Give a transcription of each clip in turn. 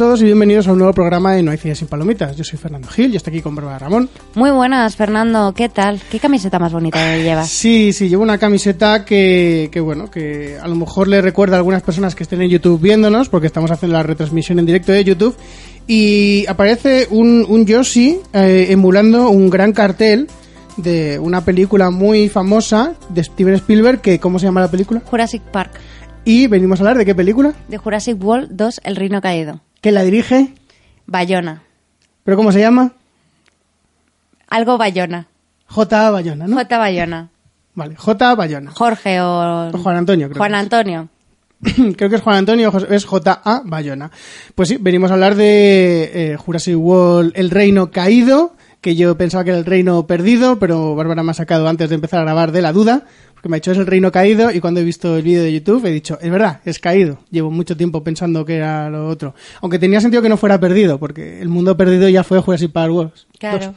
Todos y bienvenidos a un nuevo programa de No hay Cine sin palomitas. Yo soy Fernando Gil y estoy aquí con Bárbara Ramón. Muy buenas, Fernando. ¿Qué tal? ¿Qué camiseta más bonita llevas? Sí, sí, llevo una camiseta que, que, bueno, que a lo mejor le recuerda a algunas personas que estén en YouTube viéndonos, porque estamos haciendo la retransmisión en directo de YouTube. Y aparece un, un Yoshi eh, emulando un gran cartel de una película muy famosa de Steven Spielberg, que ¿cómo se llama la película? Jurassic Park. Y venimos a hablar de qué película? De Jurassic World 2, El Reino Caído. ¿Quién la dirige? Bayona. ¿Pero cómo se llama? Algo Bayona. J. Bayona, ¿no? J. Bayona. Vale, J. Bayona. Jorge o... Juan Antonio, creo. Juan. Antonio. creo que es Juan Antonio, es J.A. Bayona. Pues sí, venimos a hablar de eh, Jurassic World, El Reino Caído, que yo pensaba que era el reino perdido, pero Bárbara me ha sacado antes de empezar a grabar de la duda, porque me ha dicho es el reino caído y cuando he visto el vídeo de YouTube he dicho, es verdad, es caído. Llevo mucho tiempo pensando que era lo otro. Aunque tenía sentido que no fuera perdido, porque el mundo perdido ya fue Jurassic Park Wars. Claro.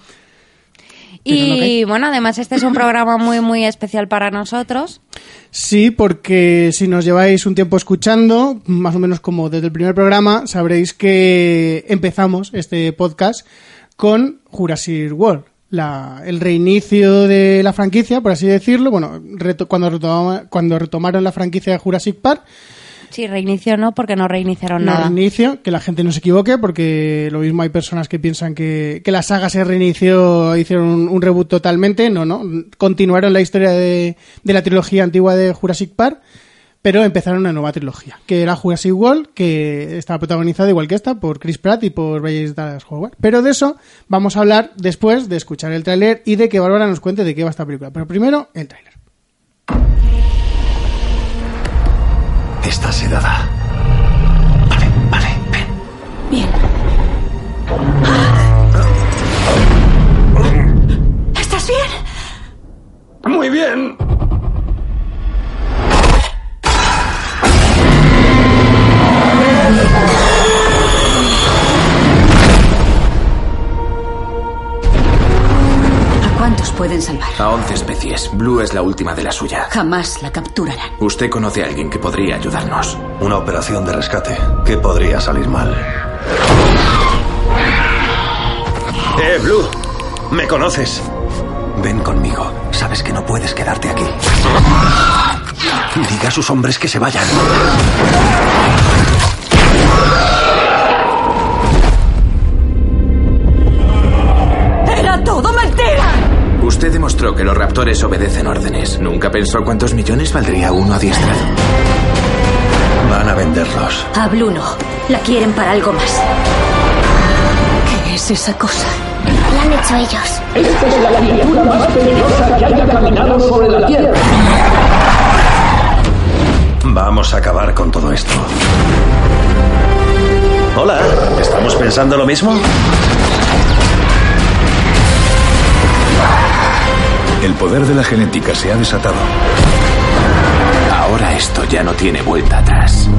Y bueno, además este es un programa muy, muy especial para nosotros. Sí, porque si nos lleváis un tiempo escuchando, más o menos como desde el primer programa, sabréis que empezamos este podcast con Jurassic World. La, el reinicio de la franquicia, por así decirlo, bueno, reto- cuando, retoma- cuando retomaron la franquicia de Jurassic Park, Sí, reinicio no, porque no reiniciaron no nada. reinicio, que la gente no se equivoque, porque lo mismo hay personas que piensan que, que la saga se reinició, hicieron un, un reboot totalmente, no, no, continuaron la historia de, de la trilogía antigua de Jurassic Park, pero empezaron una nueva trilogía, que era Jurassic World, que estaba protagonizada igual que esta por Chris Pratt y por Bryce Dallas Howard. Pero de eso vamos a hablar después de escuchar el tráiler y de que Bárbara nos cuente de qué va esta película. Pero primero, el tráiler. Está sedada. Vale, vale, ven. Bien. Salvar? A 11 especies. Blue es la última de la suya. Jamás la capturarán. Usted conoce a alguien que podría ayudarnos. Una operación de rescate. ¿Qué podría salir mal? ¡Eh, Blue! ¿Me conoces? Ven conmigo. Sabes que no puedes quedarte aquí. Diga a sus hombres que se vayan. Demostró que los raptores obedecen órdenes. ¿Nunca pensó cuántos millones valdría uno adiestrado? Van a venderlos. A Blue no. La quieren para algo más. ¿Qué es esa cosa? La han hecho ellos. Vamos a acabar con todo esto. Hola, ¿estamos pensando lo mismo? El poder de la genética se ha desatado. Ahora esto ya no tiene vuelta atrás.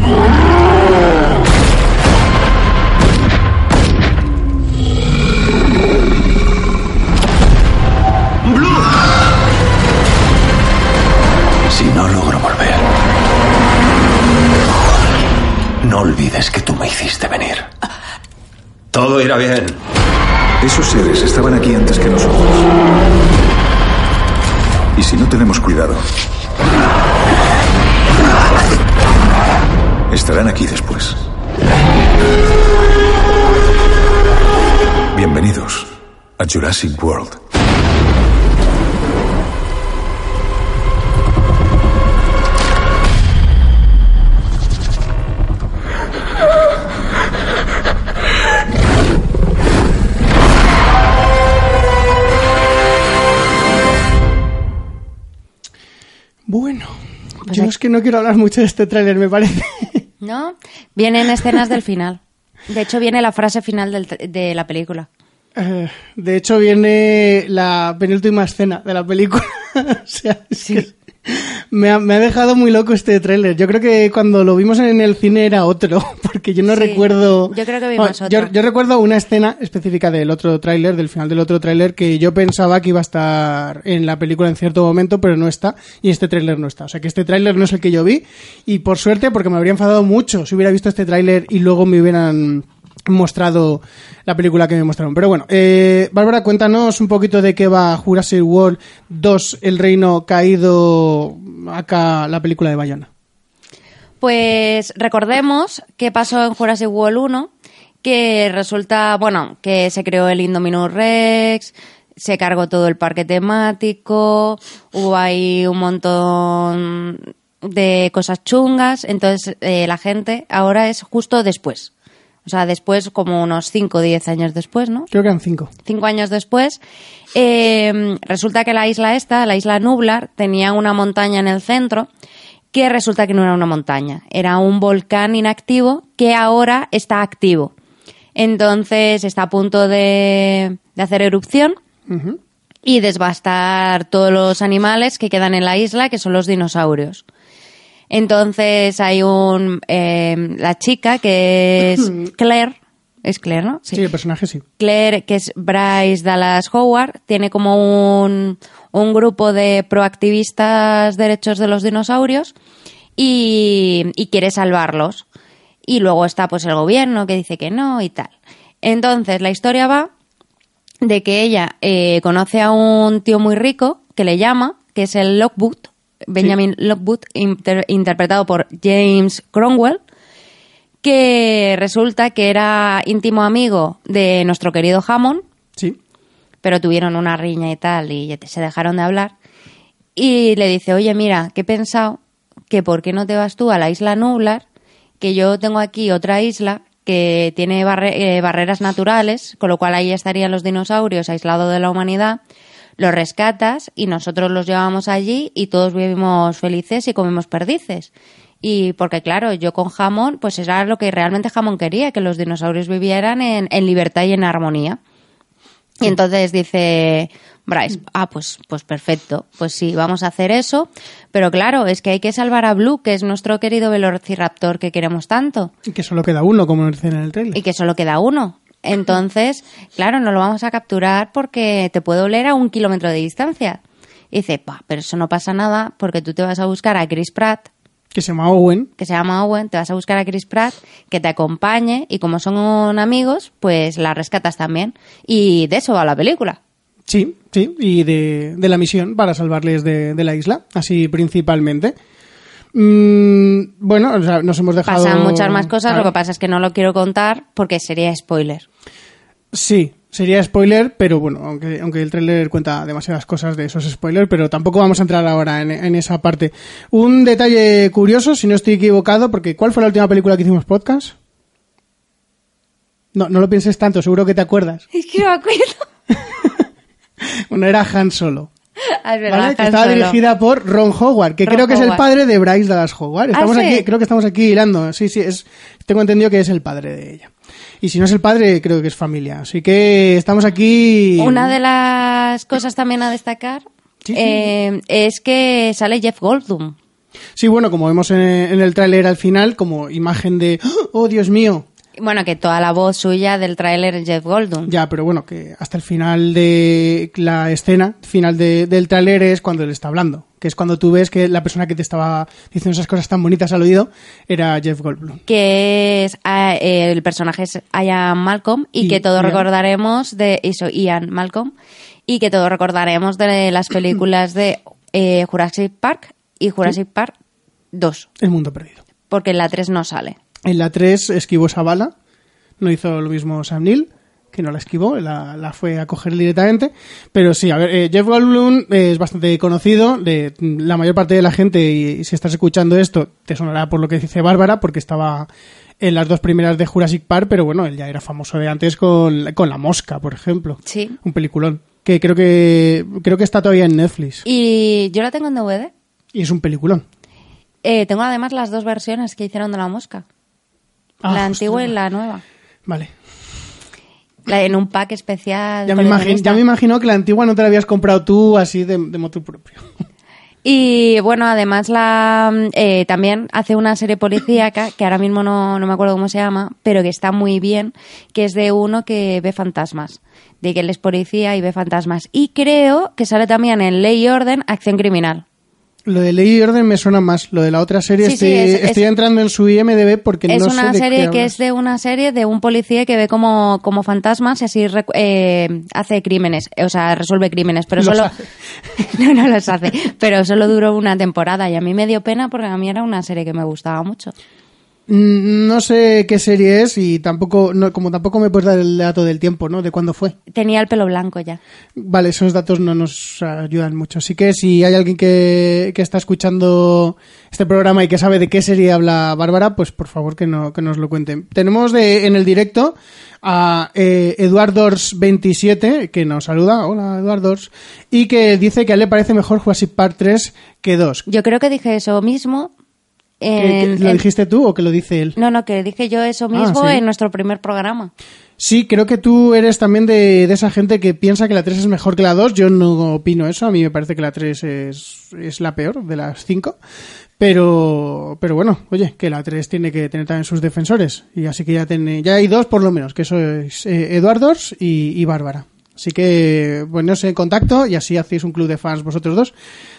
Si no logro volver, no olvides que tú me hiciste venir. Todo irá bien. Esos seres estaban aquí antes que nosotros. Y si no tenemos cuidado, estarán aquí después. Bienvenidos a Jurassic World. Pues yo hay- es que no quiero hablar mucho de este tráiler, me parece. ¿No? Vienen escenas del final. De hecho, viene la frase final del de la película. Eh, de hecho, viene la penúltima escena de la película. o sea, es que Me ha, me ha dejado muy loco este tráiler. Yo creo que cuando lo vimos en el cine era otro, porque yo no Sí, recuerdo... yo creo que vimos otro. Yo, yo recuerdo una escena específica del otro tráiler, del final del otro tráiler, que yo pensaba que iba a estar en la película en cierto momento, pero no está, y este tráiler no está. O sea que este tráiler no es el que yo vi, y por suerte, porque me habría enfadado mucho si hubiera visto este tráiler y luego me hubieran mostrado la película que me mostraron. Pero bueno, eh, Bárbara, cuéntanos un poquito de qué va Jurassic World 2, El Reino Caído, acá la película de Bayona. Pues recordemos qué pasó en Jurassic World 1, que resulta, bueno, que se creó el Indominus Rex, se cargó todo el parque temático, hubo ahí un montón de cosas chungas, entonces eh, la gente ahora es justo después. O sea, después, como unos 5 o 10 años después, ¿no? Creo que eran cinco. cinco años después, eh, resulta que la isla esta, la isla Nublar, tenía una montaña en el centro que resulta que no era una montaña, era un volcán inactivo que ahora está activo. Entonces está a punto de, de hacer erupción y desbastar todos los animales que quedan en la isla, que son los dinosaurios. Entonces hay un eh, la chica que es Claire, es Claire, ¿no? Sí, el personaje sí. Claire, que es Bryce Dallas Howard, tiene como un, un grupo de proactivistas derechos de los dinosaurios y, y quiere salvarlos. Y luego está pues el gobierno que dice que no y tal. Entonces la historia va de que ella eh, conoce a un tío muy rico que le llama, que es el Lockwood, Benjamin Lockwood, inter- interpretado por James Cromwell, que resulta que era íntimo amigo de nuestro querido Hammond, Sí. pero tuvieron una riña y tal y se dejaron de hablar. Y le dice, oye, mira, que he pensado que por qué no te vas tú a la isla Nublar, que yo tengo aquí otra isla que tiene barre- eh, barreras naturales, con lo cual ahí estarían los dinosaurios aislados de la humanidad, los rescatas y nosotros los llevamos allí y todos vivimos felices y comemos perdices. Y porque claro, yo con Jamón, pues era lo que realmente Jamón quería, que los dinosaurios vivieran en, en libertad y en armonía. Y entonces dice Bryce, ah, pues, pues perfecto, pues sí, vamos a hacer eso. Pero claro, es que hay que salvar a Blue, que es nuestro querido Velociraptor que queremos tanto, Y que solo queda uno, como dicen en el trailer. y que solo queda uno. Entonces, claro, no lo vamos a capturar porque te puede oler a un kilómetro de distancia. Y dice, "Bah, pero eso no pasa nada porque tú te vas a buscar a Chris Pratt Que se llama Owen. que se llama Owen, te vas a buscar a Chris Pratt, que te acompañe y como son amigos, pues la rescatas también. Y de eso va la película. Sí, sí, y de, de la misión para salvarles de, de la isla, así principalmente. Mm, bueno, o sea, nos hemos dejado... Pasan muchas más cosas, Claro. lo que pasa es que no lo quiero contar porque sería spoiler. Sí, sería spoiler, pero bueno, aunque, aunque el tráiler cuenta demasiadas cosas de esos spoilers, pero tampoco vamos a entrar ahora en, en esa parte. Un detalle curioso, si no estoy equivocado, porque ¿cuál fue la última película que hicimos podcast? No, no lo pienses tanto, seguro que te acuerdas. Es que no me acuerdo. Bueno, era Han Solo. Ah, es verdad, ¿vale? Que Han estaba dirigida por Ron Howard, que Ron creo que es el padre de Bryce Dallas Howard. Estamos ¿Ah, sí? aquí, creo que estamos aquí hilando. Sí, sí, es, tengo entendido que es el padre de ella. Y si no es el padre, creo que es familia. Así que estamos aquí. Una de las cosas también a destacar Sí, sí. eh, es que sale Jeff Goldblum. Sí, bueno, como vemos en, en el tráiler al final, como imagen de, oh, Dios mío. Bueno, que toda la voz suya del tráiler es Jeff Goldblum. Ya, pero bueno, que hasta el final de la escena, final de- del tráiler es cuando él está hablando. Que es cuando tú ves que la persona que te estaba diciendo esas cosas tan bonitas al oído era Jeff Goldblum. que es ah, eh, el personaje es Ian Malcolm y, Y que todos Ian. recordaremos de eso Ian Malcolm y que todos recordaremos de las películas de eh, Jurassic Park y Jurassic Park 2 El mundo perdido. porque en la 3 no sale En la 3 esquivó esa bala, no hizo lo mismo Sam Neill, que no la esquivó, la, la fue a coger directamente. Pero sí, a ver, eh, Jeff Goldblum es bastante conocido, de la mayor parte de la gente, y, y si estás escuchando esto, te sonará por lo que dice Bárbara, porque estaba en las dos primeras de Jurassic Park, pero bueno, él ya era famoso de antes con, con La Mosca, por ejemplo. Sí. Un peliculón. Que creo que creo que está todavía en Netflix. y yo la tengo en DVD Y es un peliculón. Eh, tengo además las dos versiones que hicieron de la mosca Ah, la antigua y la nueva Vale. La- en un pack especial Ya me, imagino, ya me imagino que la antigua no te la habías comprado tú así de, de motu propio. Y bueno, además la eh, también hace una serie policíaca, que ahora mismo no, no me acuerdo cómo se llama, pero que está muy bien, que es de uno que ve fantasmas. De que él es policía y ve fantasmas. Y creo que sale también en Ley y Orden, Acción Criminal. Lo de Ley y Orden me suena más. Lo de la otra serie Sí, estoy, es- es- estoy entrando en su IMDB porque es no sé una de serie que es de una serie de un policía que ve como, como fantasmas y así eh, hace crímenes, o sea, resuelve crímenes, pero Los solo no, no los hace, pero solo duró una temporada y a mí me dio pena porque a mí era una serie que me gustaba mucho. Mm, No sé qué serie es y tampoco, no, como tampoco me puedes dar el dato del tiempo, ¿no? De cuándo fue. Tenía el pelo blanco ya. Vale, esos datos no nos ayudan mucho. Así que si hay alguien que, que está escuchando este programa y que sabe de qué serie habla Bárbara, pues por favor que, no, que nos lo cuenten. Tenemos de, en el directo a eh, Eduardors27, que nos saluda. Hola, Eduardors. Y que dice que a él le parece mejor Jurassic Park 3 que 2. Yo creo que dije eso mismo. ¿Que- que en- ¿Lo en- dijiste tú o que lo dice él? No, no, que dije yo eso mismo Ah, ¿sí? en nuestro primer programa. Sí, creo que tú eres también de, de esa gente que piensa que la 3 es mejor que la 2. Yo no opino eso. A mí me parece que la 3 es, es la peor de las 5. Pero, pero bueno, oye, que la 3 tiene que tener también sus defensores. Y así que ya, tiene, ya hay dos por lo menos, que eso es eh, Eduardos y, y Bárbara. Así que poneos en contacto y así hacéis un club de fans vosotros dos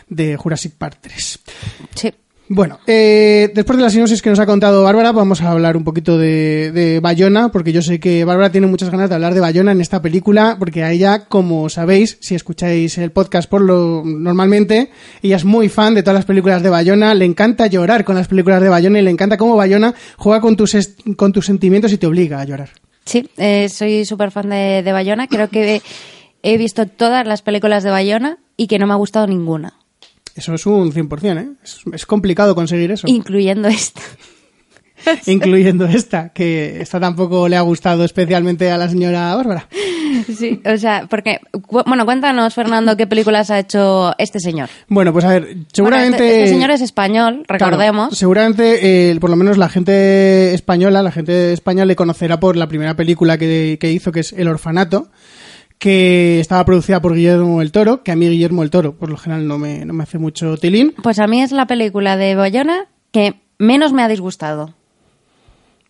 de Jurassic Park 3. Sí. Bueno, eh, después de la sinopsis que nos ha contado Bárbara, vamos a hablar un poquito de, Bayona, porque yo sé que Bárbara tiene muchas ganas de hablar de Bayona en esta película, porque a ella, como sabéis, si escucháis el podcast por lo normalmente, ella es muy fan de todas las películas de Bayona, le encanta llorar con las películas de Bayona y le encanta cómo Bayona juega con tus, con tus sentimientos y te obliga a llorar. Sí, eh, soy súper fan de, Bayona. Creo que he visto todas las películas de Bayona y que no me ha gustado ninguna, Eso es un 100%, ¿eh? Es, es complicado conseguir eso. incluyendo esta. Incluyendo esta, que esta tampoco le ha gustado especialmente a la señora Bárbara. Sí, o sea, porque, bueno, cuéntanos, Fernando, qué películas ha hecho este señor. Bueno, pues a ver, Bueno, seguramente... este, este señor es español, Claro, recordemos. seguramente, eh, por lo menos la gente española, la gente de España le conocerá por la primera película que, que hizo, que es El Orfanato, que estaba producida por Guillermo el Toro, que a mí Guillermo el Toro, por lo general, no me, no me hace mucho tilín. Pues a mí es la película de Bayona que menos me ha disgustado.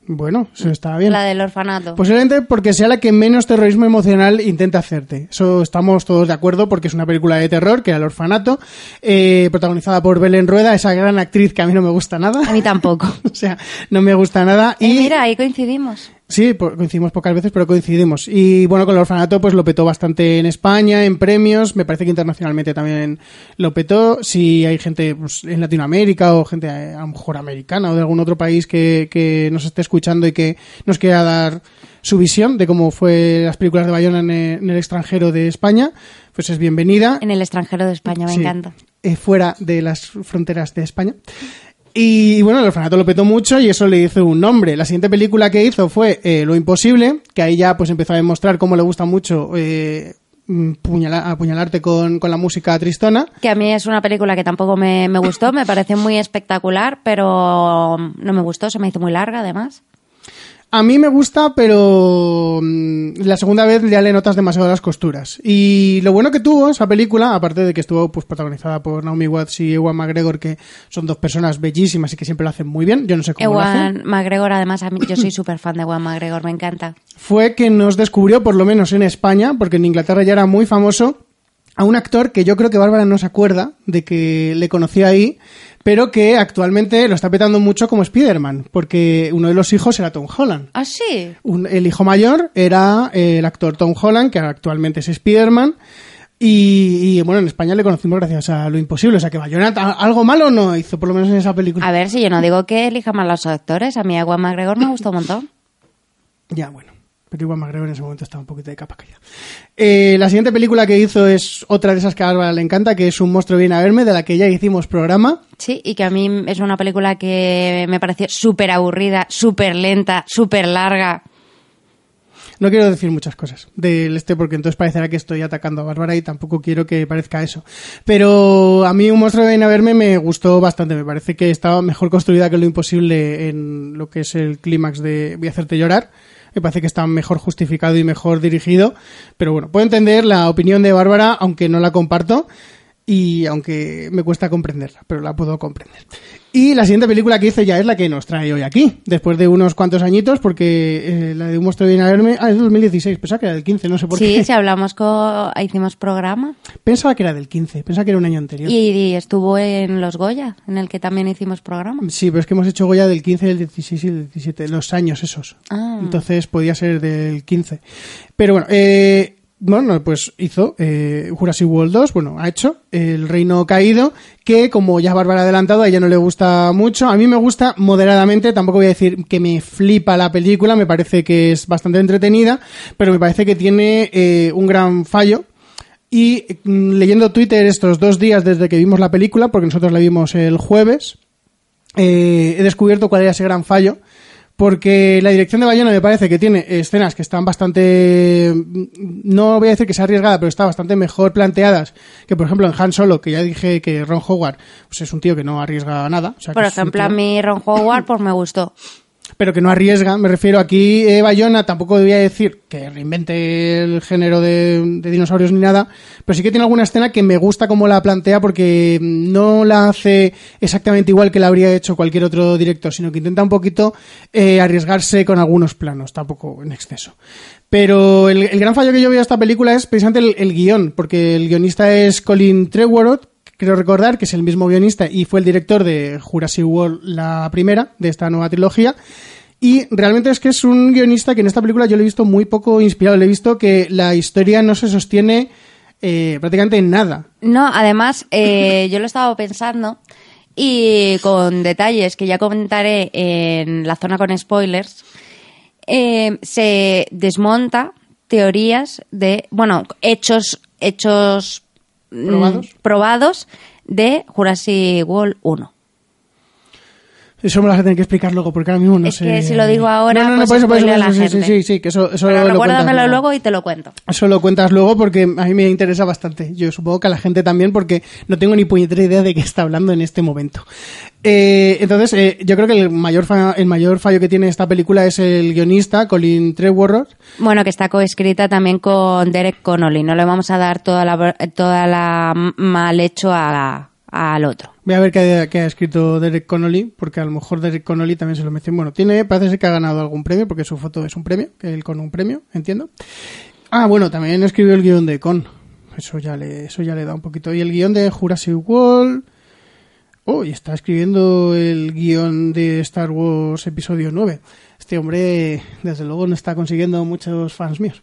Bueno, eso está bien. La del orfanato. Posiblemente porque sea la que menos terrorismo emocional intenta hacerte. Eso estamos todos de acuerdo porque es una película de terror, que era El Orfanato, eh, protagonizada por Belén Rueda, esa gran actriz que a mí no me gusta nada. a mí tampoco. o sea, no me gusta nada. Eh, Y mira, ahí coincidimos. Sí, coincidimos pocas veces, pero coincidimos. Y bueno, con el orfanato pues lo petó bastante en España, en premios, me parece que internacionalmente también lo petó. Si hay gente pues, en Latinoamérica o gente eh, a lo mejor americana o de algún otro país que, que nos esté escuchando y que nos quiera dar su visión de cómo fue las películas de Bayona en, el- en el extranjero de España, pues es bienvenida. En el extranjero de España, me Sí, encanta. eh, fuera de las fronteras de España. Y bueno, el orfanato lo petó mucho y eso le hizo un nombre. La siguiente película que hizo fue eh, Lo Imposible, que ahí ya pues empezó a demostrar cómo le gusta mucho eh, mm, puñala- apuñalarte con, con la música tristona. Que a mí es una película que tampoco me, me gustó, me parece muy espectacular, pero no me gustó, se me hizo muy larga además. A mí me gusta, pero mm, la segunda vez ya le notas demasiado las costuras. Y lo bueno que tuvo esa película, aparte de que estuvo pues protagonizada por Naomi Watts y Ewan McGregor, que son dos personas bellísimas y que siempre lo hacen muy bien, yo no sé cómo lo hacen. Ewan McGregor, además, a mí, yo soy súper fan de Ewan McGregor, me encanta. fue que nos descubrió, por lo menos en España, porque en Inglaterra ya era muy famoso, a un actor que yo creo que Bárbara no se acuerda de que le conoció ahí, pero que actualmente lo está petando mucho como Spider-Man, porque uno de los hijos era Tom Holland. ¿Ah, sí? Un- el hijo mayor era eh, el actor Tom Holland, que actualmente es Spider-Man. Y, y, bueno, en España le conocimos gracias a Lo Imposible. O sea que Bayona ta- algo malo no hizo, por lo menos en esa película. A ver, si yo no digo que elija mal a los actores, a mí Ewan McGregor me gustó un montón. Ya, bueno. Pero igual McGregor en ese momento estaba un poquito de capa caída. Eh, la siguiente película que hizo es otra de esas que a Bárbara le encanta, que es Un monstruo viene a verme, de la que ya hicimos programa. Sí, y que a mí es una película que me pareció súper aburrida, súper lenta, súper larga. No quiero decir muchas cosas del este porque entonces parecerá que estoy atacando a Bárbara y tampoco quiero que parezca eso. Pero a mí Un monstruo viene a verme me gustó bastante. Me parece que estaba mejor construida que lo imposible en lo que es el clímax de Voy a hacerte llorar. Me parece que está mejor justificado y mejor dirigido. Pero bueno, puedo entender la opinión de Bárbara, aunque no la comparto. y aunque me cuesta comprenderla, pero la puedo comprender. Y la siguiente película que hice ya es la que nos trae hoy aquí, después de unos cuantos añitos, porque eh, la de Un monstruo viene a verme, ah, es 2016, pensaba que era del 15, no sé por Sí, qué. si hablamos con... hicimos programa Pensaba que era del 15, pensaba que era un año anterior. y, y estuvo en Los Goya, en el que también hicimos programa. Sí, pero es que hemos hecho Goya del 15, del 16 y del 17, los años esos. Ah. Entonces podía ser del 15. Pero bueno, eh, bueno, pues hizo eh, Jurassic World 2, bueno, ha hecho El Reino Caído, que como ya Bárbara ha adelantado, a ella no le gusta mucho. A mí me gusta moderadamente, tampoco voy a decir que me flipa la película, me parece que es bastante entretenida, pero me parece que tiene eh, un gran fallo. Y mm, leyendo Twitter estos dos días desde que vimos la película, porque nosotros la vimos el jueves, eh, he descubierto cuál era ese gran fallo. Porque la dirección de Bayona me parece que tiene escenas que están bastante. No voy a decir que sea arriesgada, pero está bastante mejor planteadas que, por ejemplo, en Han Solo, que ya dije que Ron Howard pues es un tío que no arriesga nada. o sea, Por ejemplo, a mí Ron Howard pues me gustó. Pero que no arriesga. Me refiero aquí, eh, Bayona tampoco debía decir que reinvente el género de, de dinosaurios ni nada, pero sí que tiene alguna escena que me gusta como la plantea porque no la hace exactamente igual que la habría hecho cualquier otro director, sino que intenta un poquito eh, arriesgarse con algunos planos, tampoco en exceso. Pero el, gran fallo que yo veo a esta película es precisamente el, el guion, porque el guionista es Colin Trevorrow, creo recordar que es el mismo guionista y fue el director de Jurassic World, la primera de esta nueva trilogía. Y realmente es que es un guionista que en esta película yo le he visto muy poco inspirado. Le he visto que la historia no se sostiene eh, prácticamente en nada. No, además, eh, yo lo estaba pensando y con detalles que ya comentaré en la zona con spoilers, eh, se desmonta teorías de, bueno, hechos, hechos ¿Probados? probados de Jurassic World 1. Eso me lo vas a tener que explicar luego, porque ahora mismo no Es sé. que si lo digo ahora, No, no, no, pues por eso, por eso, spoileo a por eso, la sí, sí, gente. sí, sí, que eso, eso Pero lo cuentas recuérdamelo luego y te lo cuento. Eso lo cuentas luego porque a mí me interesa bastante. Yo supongo que a la gente también porque no tengo ni puñetera idea de qué está hablando en este momento. Eh, entonces, eh, yo creo que el mayor, fa- el mayor fallo que tiene esta película es el guionista, Colin Trevorrow. Bueno, que está coescrita también con Derek Connolly. No le vamos a dar toda la, toda la mal hecho a- al otro. Voy a ver qué ha, qué ha escrito Derek Connolly, porque a lo mejor Derek Connolly también se lo menciona. Bueno, tiene, parece ser que ha ganado algún premio, porque su foto es un premio, que él con un premio, entiendo. Ah, bueno, también escribió el guion de Con. Eso ya le, eso ya le da un poquito. Y el guion de Jurassic World. Oh, y está escribiendo el guion de Star Wars Episodio 9. Este hombre, desde luego, no está consiguiendo muchos fans míos.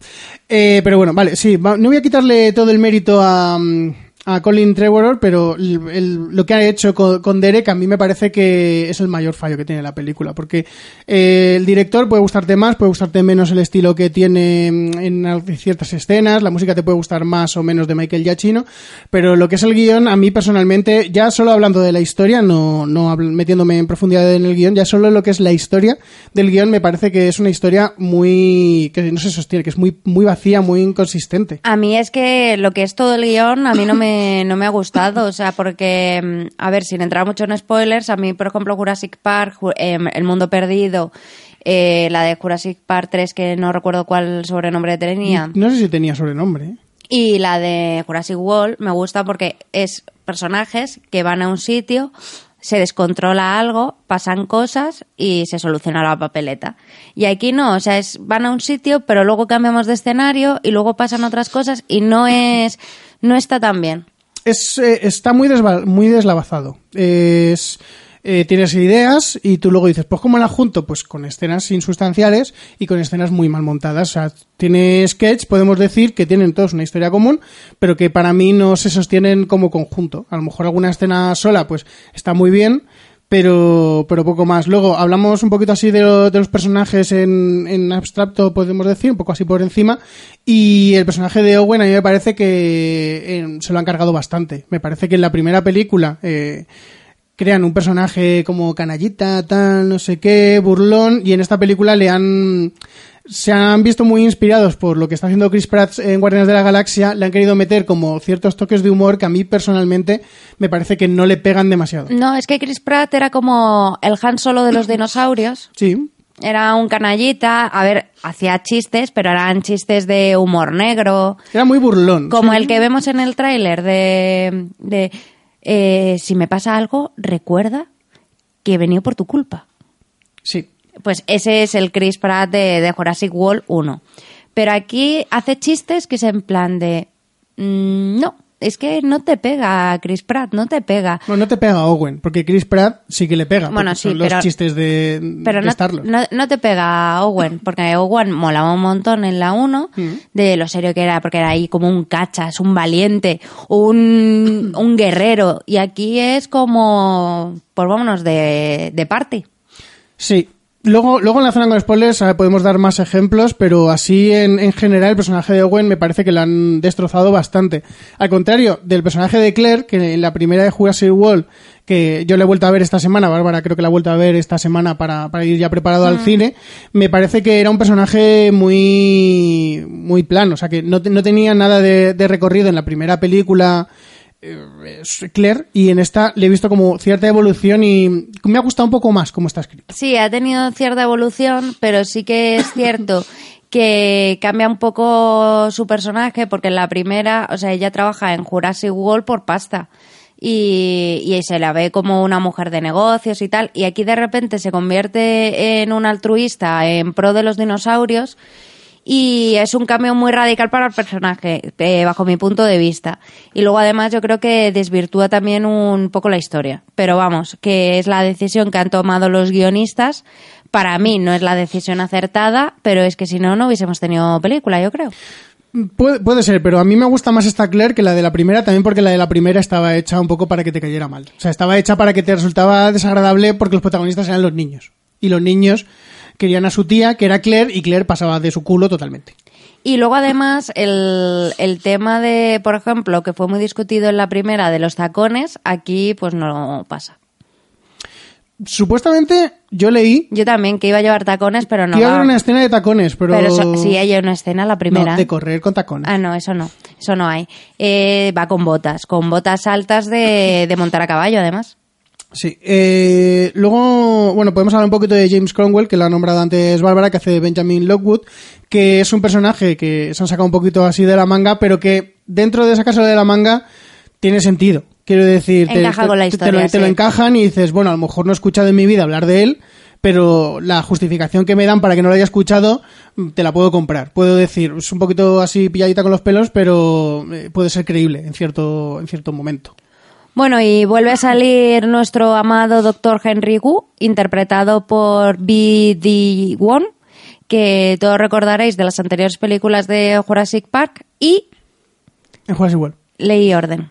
Eh, pero bueno, vale, sí, no voy a quitarle todo el mérito a, mm, a Colin Trevorrow, pero el- el- lo que ha hecho con, con Derek a mí me parece que es el mayor fallo que tiene la película, porque eh, el director puede gustarte más, puede gustarte menos el estilo que tiene mm, en ciertas escenas, la música te puede gustar más o menos de Michael Giacchino, pero lo que es el guion, a mí personalmente, ya solo hablando de la historia, no, no metiéndome en profundidad en el guion, ya solo lo que es la historia del guion me parece que es una historia muy, que no se sostiene, que es muy, muy vacía, muy inconsistente. A mí es que lo que es todo el guion a mí no me, no me ha gustado, o sea, porque, mm, a ver, sin entrar mucho en spoilers, a mí, por ejemplo, Jurassic Park, em, El Mundo Perdido, eh, la de Jurassic Park 3, que no recuerdo cuál sobrenombre tenía, No sé si tenía sobrenombre, ¿eh? y la de Jurassic World me gusta porque es personajes que van a un sitio, se descontrola algo, pasan cosas y se soluciona la papeleta. Y aquí no, o sea, es van a un sitio, pero luego cambiamos de escenario y luego pasan otras cosas y no es no está tan bien. es, eh, está muy, muy deslavazado. Es, eh, tienes ideas y tú luego dices, pues ¿cómo la junto? Pues con escenas insustanciales y con escenas muy mal montadas. O sea, tiene sketch, podemos decir que tienen todos una historia común, pero que para mí no se sostienen como conjunto. A lo mejor alguna escena sola, pues está muy bien, pero, pero poco más. Luego hablamos un poquito así de, lo- de los personajes en, abstracto, podemos decir, un poco así por encima. Y el personaje de Owen a mí me parece que eh, se lo han cargado bastante. Me parece que en la primera película eh, crean un personaje como canallita, tal, no sé qué, burlón, y en esta película le han se han visto muy inspirados por lo que está haciendo Chris Pratt en Guardianes de la Galaxia, le han querido meter como ciertos toques de humor que a mí personalmente me parece que no le pegan demasiado. No, es que Chris Pratt era como el Han Solo de los dinosaurios. Sí, era un canallita, a ver, hacía chistes, pero eran chistes de humor negro, Era muy burlón. como sí. el que vemos en el tráiler de, de eh, si me pasa algo, recuerda que he venido por tu culpa. Sí. Pues ese es el Chris Pratt de, de Jurassic World 1. Pero aquí hace chistes que es en plan de... mm, no, es que no te pega Chris Pratt, no te pega. No, no te pega Owen, porque Chris Pratt sí que le pega. Bueno, sí, son los pero- chistes de, Pero de no, no, no te pega Owen, porque Owen molaba un montón en la 1 Mm. de lo serio que era, porque era ahí como un cachas, un valiente, un, un guerrero. Y aquí es como, pues vámonos de, de party. Sí. Luego, luego en la zona con spoilers eh, podemos dar más ejemplos, pero así en, en general el personaje de Owen me parece que lo han destrozado bastante. Al contrario del personaje de Claire, que en la primera de Jurassic World, que yo le he vuelto a ver esta semana, Bárbara creo que la ha vuelto a ver esta semana para, para ir ya preparado al cine, me parece que era un personaje muy, muy plano, o sea que no, no tenía nada de, de recorrido en la primera película es Claire y en esta le he visto como cierta evolución y me ha gustado un poco más cómo está escrito. Sí, ha tenido cierta evolución, pero sí que es cierto que cambia un poco su personaje, porque en la primera, o sea, ella trabaja en Jurassic World por pasta. Y, y se la ve como una mujer de negocios y tal, y aquí de repente se convierte en un altruista en pro de los dinosaurios y es un cambio muy radical para el personaje, eh, bajo mi punto de vista. Y luego además yo creo que desvirtúa también un poco la historia. Pero vamos, que es la decisión que han tomado los guionistas. Para mí no es la decisión acertada, pero es que si no, no hubiésemos tenido película, yo creo. Puede, puede ser, pero a mí me gusta más esta Claire que la de la primera, también porque la de la primera estaba hecha un poco para que te cayera mal. O sea, estaba hecha para que te resultaba desagradable porque los protagonistas eran los niños. Y los niños querían a su tía, que era Claire, y Claire pasaba de su culo totalmente. Y luego además el, el tema de, por ejemplo, que fue muy discutido en la primera de los tacones, aquí pues no pasa. Supuestamente yo leí Yo también, que iba a llevar tacones, pero no que iba a haber una escena de tacones, pero... Pero eso, sí, hay una escena, la primera. No, de correr con tacones. Ah, no, eso no. Eso no hay. Eh, va con botas, con botas altas de, de montar a caballo, además. Sí. Eh, luego, bueno, podemos hablar un poquito de James Cromwell, que lo ha nombrado antes Bárbara, que hace Benjamin Lockwood, que es un personaje que se han sacado un poquito así de la manga, pero que dentro de sacarse de la manga tiene sentido. Quiero decir, te- Encaja te, con la te- historia, te lo, te lo encajan y dices, bueno, a lo mejor no he escuchado en mi vida hablar de él, pero la justificación que me dan para que no lo haya escuchado, mm, te la puedo comprar. Puedo decir, es un poquito así pilladita con los pelos, pero eh, puede ser creíble en cierto, en cierto momento. Bueno, y vuelve a salir nuestro amado Dr. Henry Wu, interpretado por B.D. Won, que todos recordaréis de las anteriores películas de Jurassic Park, y En Jurassic World. Ley y Orden,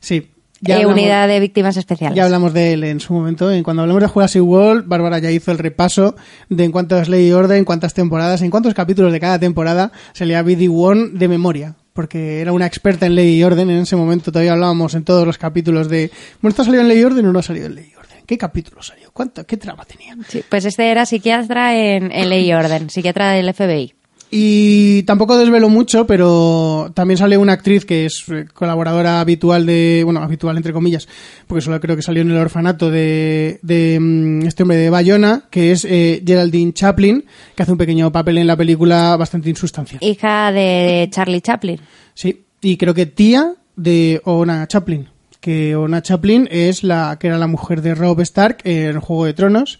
Sí. eh, hablamos- Unidad de Víctimas Especiales. Ya hablamos de él en su momento. En cuando hablamos de Jurassic World, Bárbara ya hizo el repaso de en cuántas ley y orden, en cuántas temporadas, en cuántos capítulos de cada temporada salía BD One de memoria. Porque era una experta en ley y orden. En ese momento todavía hablábamos en todos los capítulos de ¿Bueno, esto ha salido en ley y orden o no ha salido en ley y orden? ¿Qué capítulo salió? ¿Cuánto? ¿Qué trama tenía? Sí, pues este era psiquiatra en, en Ley y Orden, psiquiatra del FBI. Y tampoco desvelo mucho, pero también sale una actriz que es eh, colaboradora habitual de, bueno, habitual entre comillas, porque solo creo que salió en el orfanato de, de mm, este hombre de Bayona, que es eh, Geraldine Chaplin, que hace un pequeño papel en la película bastante insustancial. Hija de Charlie Chaplin. Sí, y creo que tía de Ona Chaplin, que Ona Chaplin es la que era la mujer de Rob Stark en Juego de Tronos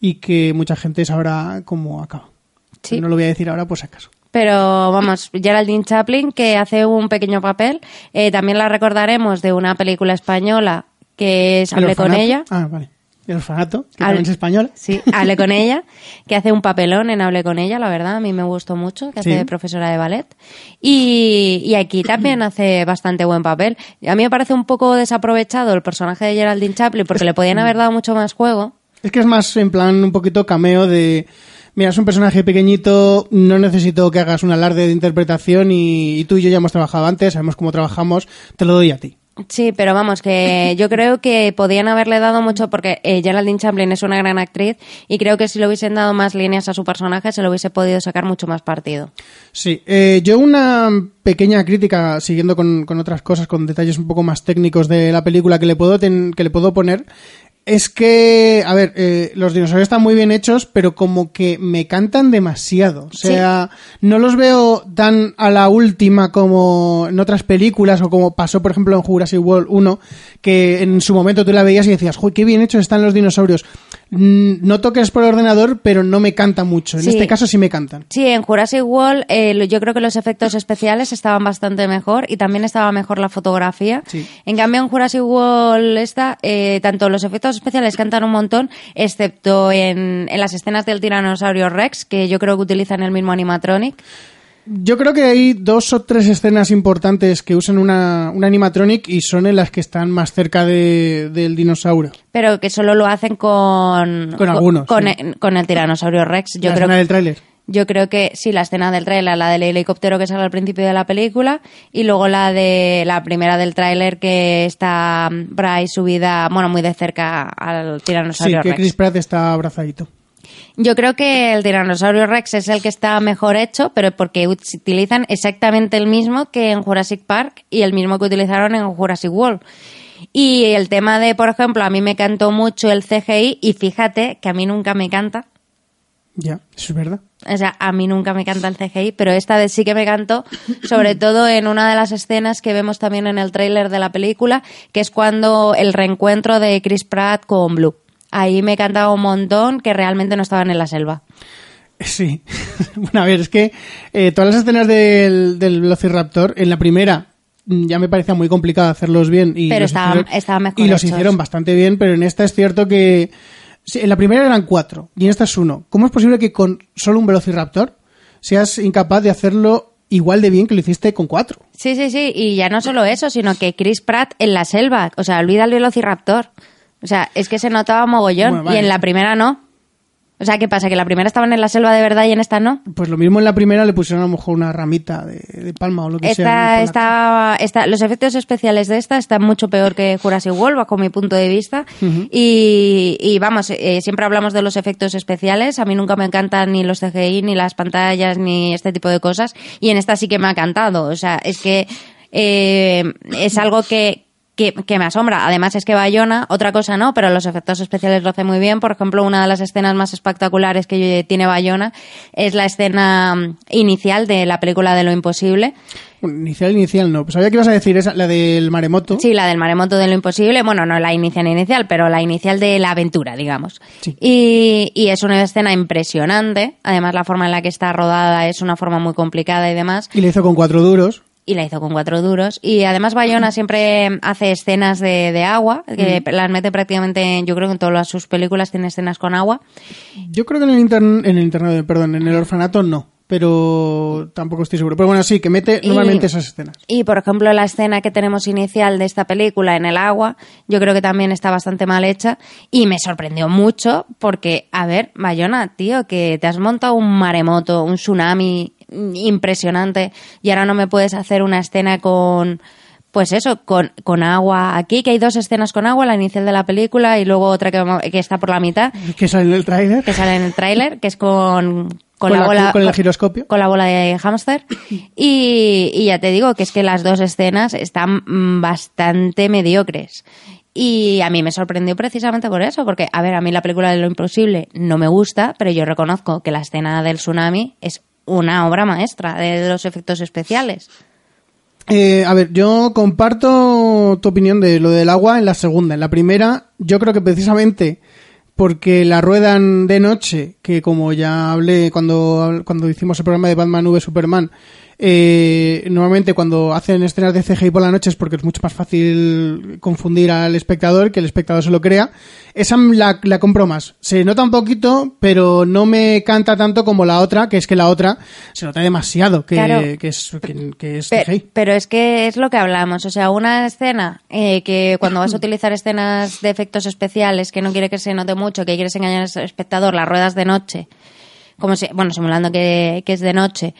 y que mucha gente sabrá cómo acaba. Sí. No lo voy a decir ahora por si acaso. Pero vamos, Geraldine Chaplin, que hace un pequeño papel, eh, también la recordaremos de una película española que es El Hable con ella. Ah, vale. El orfanato, que Al- también es español. Sí, Hable con ella, que hace un papelón en Hable con ella, la verdad, a mí me gustó mucho, que hace Sí. de profesora de ballet. Y, y aquí también hace bastante buen papel. A mí me parece un poco desaprovechado el personaje de Geraldine Chaplin, porque le podían haber dado mucho más juego. Es que es más en plan un poquito cameo de... Mira, es un personaje pequeñito, no necesito que hagas un alarde de interpretación y, y tú y yo ya hemos trabajado antes, sabemos cómo trabajamos, te lo doy a ti. Sí, pero vamos, que yo creo que podían haberle dado mucho porque eh, Geraldine Chaplin es una gran actriz y creo que si le hubiesen dado más líneas a su personaje se lo hubiese podido sacar mucho más partido. Sí, eh, yo una pequeña crítica, siguiendo con, con otras cosas, con detalles un poco más técnicos de la película que le puedo, ten- que le puedo poner, Es que, a ver, eh, los dinosaurios están muy bien hechos, pero como que me cantan demasiado. O sea, no los veo tan a la última como en otras películas o como pasó, por ejemplo, en Jurassic World 1, que en su momento tú la veías y decías, ¡Uy, qué bien hechos están los dinosaurios! Mm, No toques por el ordenador, pero no me canta mucho. En Sí. este caso sí me cantan. Sí, en Jurassic World eh, yo creo que los efectos especiales estaban bastante mejor y también estaba mejor la fotografía. Sí. En cambio, en Jurassic World esta, eh, tanto los efectos especiales cantan un montón, excepto en, en las escenas del tiranosaurio Rex, que yo creo que utilizan el mismo animatronic. Yo creo que hay dos o tres escenas importantes que usan una, un animatronic y son en las que están más cerca de- del dinosaurio. Pero que solo lo hacen con... Con algunos, Con, sí. el, con el tiranosaurio Rex. Yo la creo escena del tráiler. Yo creo que sí, la escena del tráiler, la del helicóptero que sale al principio de la película y luego la de la primera del tráiler que está Bryce subida, bueno, muy de cerca al Sí, tiranosaurio que Rex. Chris Pratt está abrazadito. Yo creo que el tiranosaurio Rex es el que está mejor hecho, pero porque ut- utilizan exactamente el mismo que en Jurassic Park y el mismo que utilizaron en Jurassic World. Y el tema de, por ejemplo, a mí me cantó mucho el CGI y fíjate que a mí nunca me canta. Ya, eso es verdad. O sea, a mí nunca me canta el CGI, pero esta vez sí que me cantó, sobre todo en una de las escenas que vemos también en el tráiler de la película, que es cuando el reencuentro de Chris Pratt con Blue. Ahí me cantaba un montón que realmente no estaban en la selva. Sí. bueno, a ver, es que eh, todas las escenas del, del Velociraptor, en la primera mm, ya me parecía muy complicado hacerlos bien. Y Pero estaban- hicieron- mejor Y los hechos. hicieron bastante bien, pero en esta es cierto que... en la primera eran cuatro y en esta es uno. ¿Cómo es posible que con solo un Velociraptor seas incapaz de hacerlo igual de bien que lo hiciste con cuatro? Sí, sí, sí, y ya no solo eso, sino que Chris Pratt en la selva, o sea, olvida el Velociraptor. O sea, es que se notaba mogollón Bueno, vale. y en la primera no. O sea, ¿qué pasa? ¿Que la primera estaban en la selva de verdad y en esta no? Pues lo mismo en la primera le pusieron a lo mejor una ramita de, de palma o lo que sea. Esta, esta, los efectos especiales de esta están mucho peor que Jurassic World, bajo mi punto de vista. y, y vamos, eh, siempre hablamos de los efectos especiales. A mí nunca me encantan ni los CGI, ni las pantallas, ni este tipo de cosas. Y en esta sí que me ha cantado. O sea, es que eh, es algo que, que, que me asombra. Además es que Bayona, otra cosa no, pero los efectos especiales lo hace muy bien. Por ejemplo, una de las escenas más espectaculares que tiene Bayona es la escena mm, inicial de la película de Lo Imposible. Bueno, Inicial, inicial no. Pues sabía que ibas a decir esa, la del maremoto. Sí, la del maremoto de lo imposible. Bueno, no la inicial inicial, pero la inicial de la aventura, digamos. Sí. Y, y es una escena impresionante. Además, la forma en la que está rodada es una forma muy complicada y demás. Y le hizo con cuatro duros. Y la hizo con cuatro duros. Y además Bayona siempre hace escenas de, de agua, que las mete prácticamente, yo creo que en todas sus películas tiene escenas con agua. Yo creo que en el, intern- en el internado, perdón, en el orfanato no. Pero tampoco estoy seguro. Pero bueno, sí, que mete Y- normalmente esas escenas. Y, por ejemplo, la escena que tenemos inicial de esta película en el agua, yo creo que también está bastante mal hecha y me sorprendió mucho porque, a ver, Bayona, tío, que te has montado un maremoto, un tsunami impresionante y ahora no me puedes hacer una escena con... Pues eso, con, con agua aquí, que hay dos escenas con agua, la inicial de la película y luego otra que, está por la mitad, Que sale en el tráiler. que sale en el tráiler, que es con, con, Con la la- bola... con el giroscopio. Con la bola de hámster. Y, y ya te digo que es que las dos escenas están bastante mediocres. Y a mí me sorprendió precisamente por eso, porque, a ver, a mí la película de lo imposible no me gusta, pero yo reconozco que la escena del tsunami es una obra maestra de los efectos especiales. Eh, a ver, yo comparto tu opinión de lo del agua en la segunda. En la primera, yo creo que precisamente porque la ruedan de noche, que como ya hablé cuando, cuando hicimos el programa de Batman v Superman, eh, normalmente cuando hacen escenas de CGI por la noche es porque es mucho más fácil confundir al espectador, que el espectador se lo crea. Esa la, la compro más. Se nota un poquito, pero no me canta tanto como la otra, que es que la otra se nota demasiado, que, Claro. que es, que, que es Pe- CGI. Pero, es que es lo que hablamos. O sea, una escena eh, que cuando vas a utilizar escenas de efectos especiales, que no quiere que se note mucho, que quieres engañar al espectador, las ruedas de noche, como si, bueno, simulando que, que es de noche,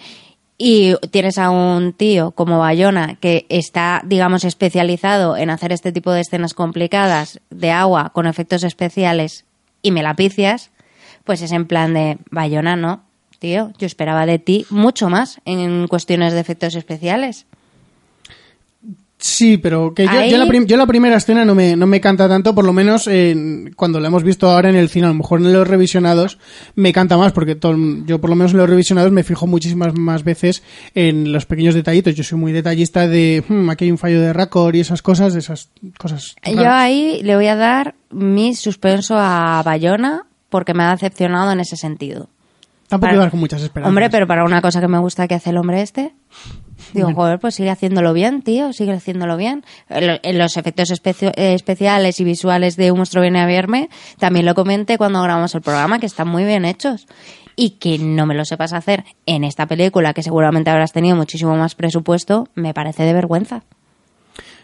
y tienes a un tío como Bayona que está, digamos, especializado en hacer este tipo de escenas complicadas de agua con efectos especiales y me la picias, pues es en plan de Bayona, no, tío, yo esperaba de ti mucho más en cuestiones de efectos especiales. Sí, pero que yo, yo la, yo la primera escena no me, no me canta tanto, por lo menos en- cuando la hemos visto ahora en el cine, a lo mejor en los revisionados me canta más, porque todo yo por lo menos en los revisionados me fijo muchísimas más veces en los pequeños detallitos. Yo soy muy detallista de, "Hmm, aquí hay un fallo de raccord y esas cosas, de esas cosas. Yo ahí le voy a dar mi suspenso a Bayona porque me ha decepcionado en ese sentido. Tampoco Para- ibas con muchas esperanzas. Hombre, pero para una cosa que me gusta que hace el hombre este, digo, joder, pues sigue haciéndolo bien, tío, sigue haciéndolo bien. En en los efectos especio- eh, especiales y visuales de Un monstruo viene a verme, también lo comenté cuando grabamos el programa, que están muy bien hechos. Y que no me lo sepas hacer en esta película, que seguramente habrás tenido muchísimo más presupuesto, me parece de vergüenza.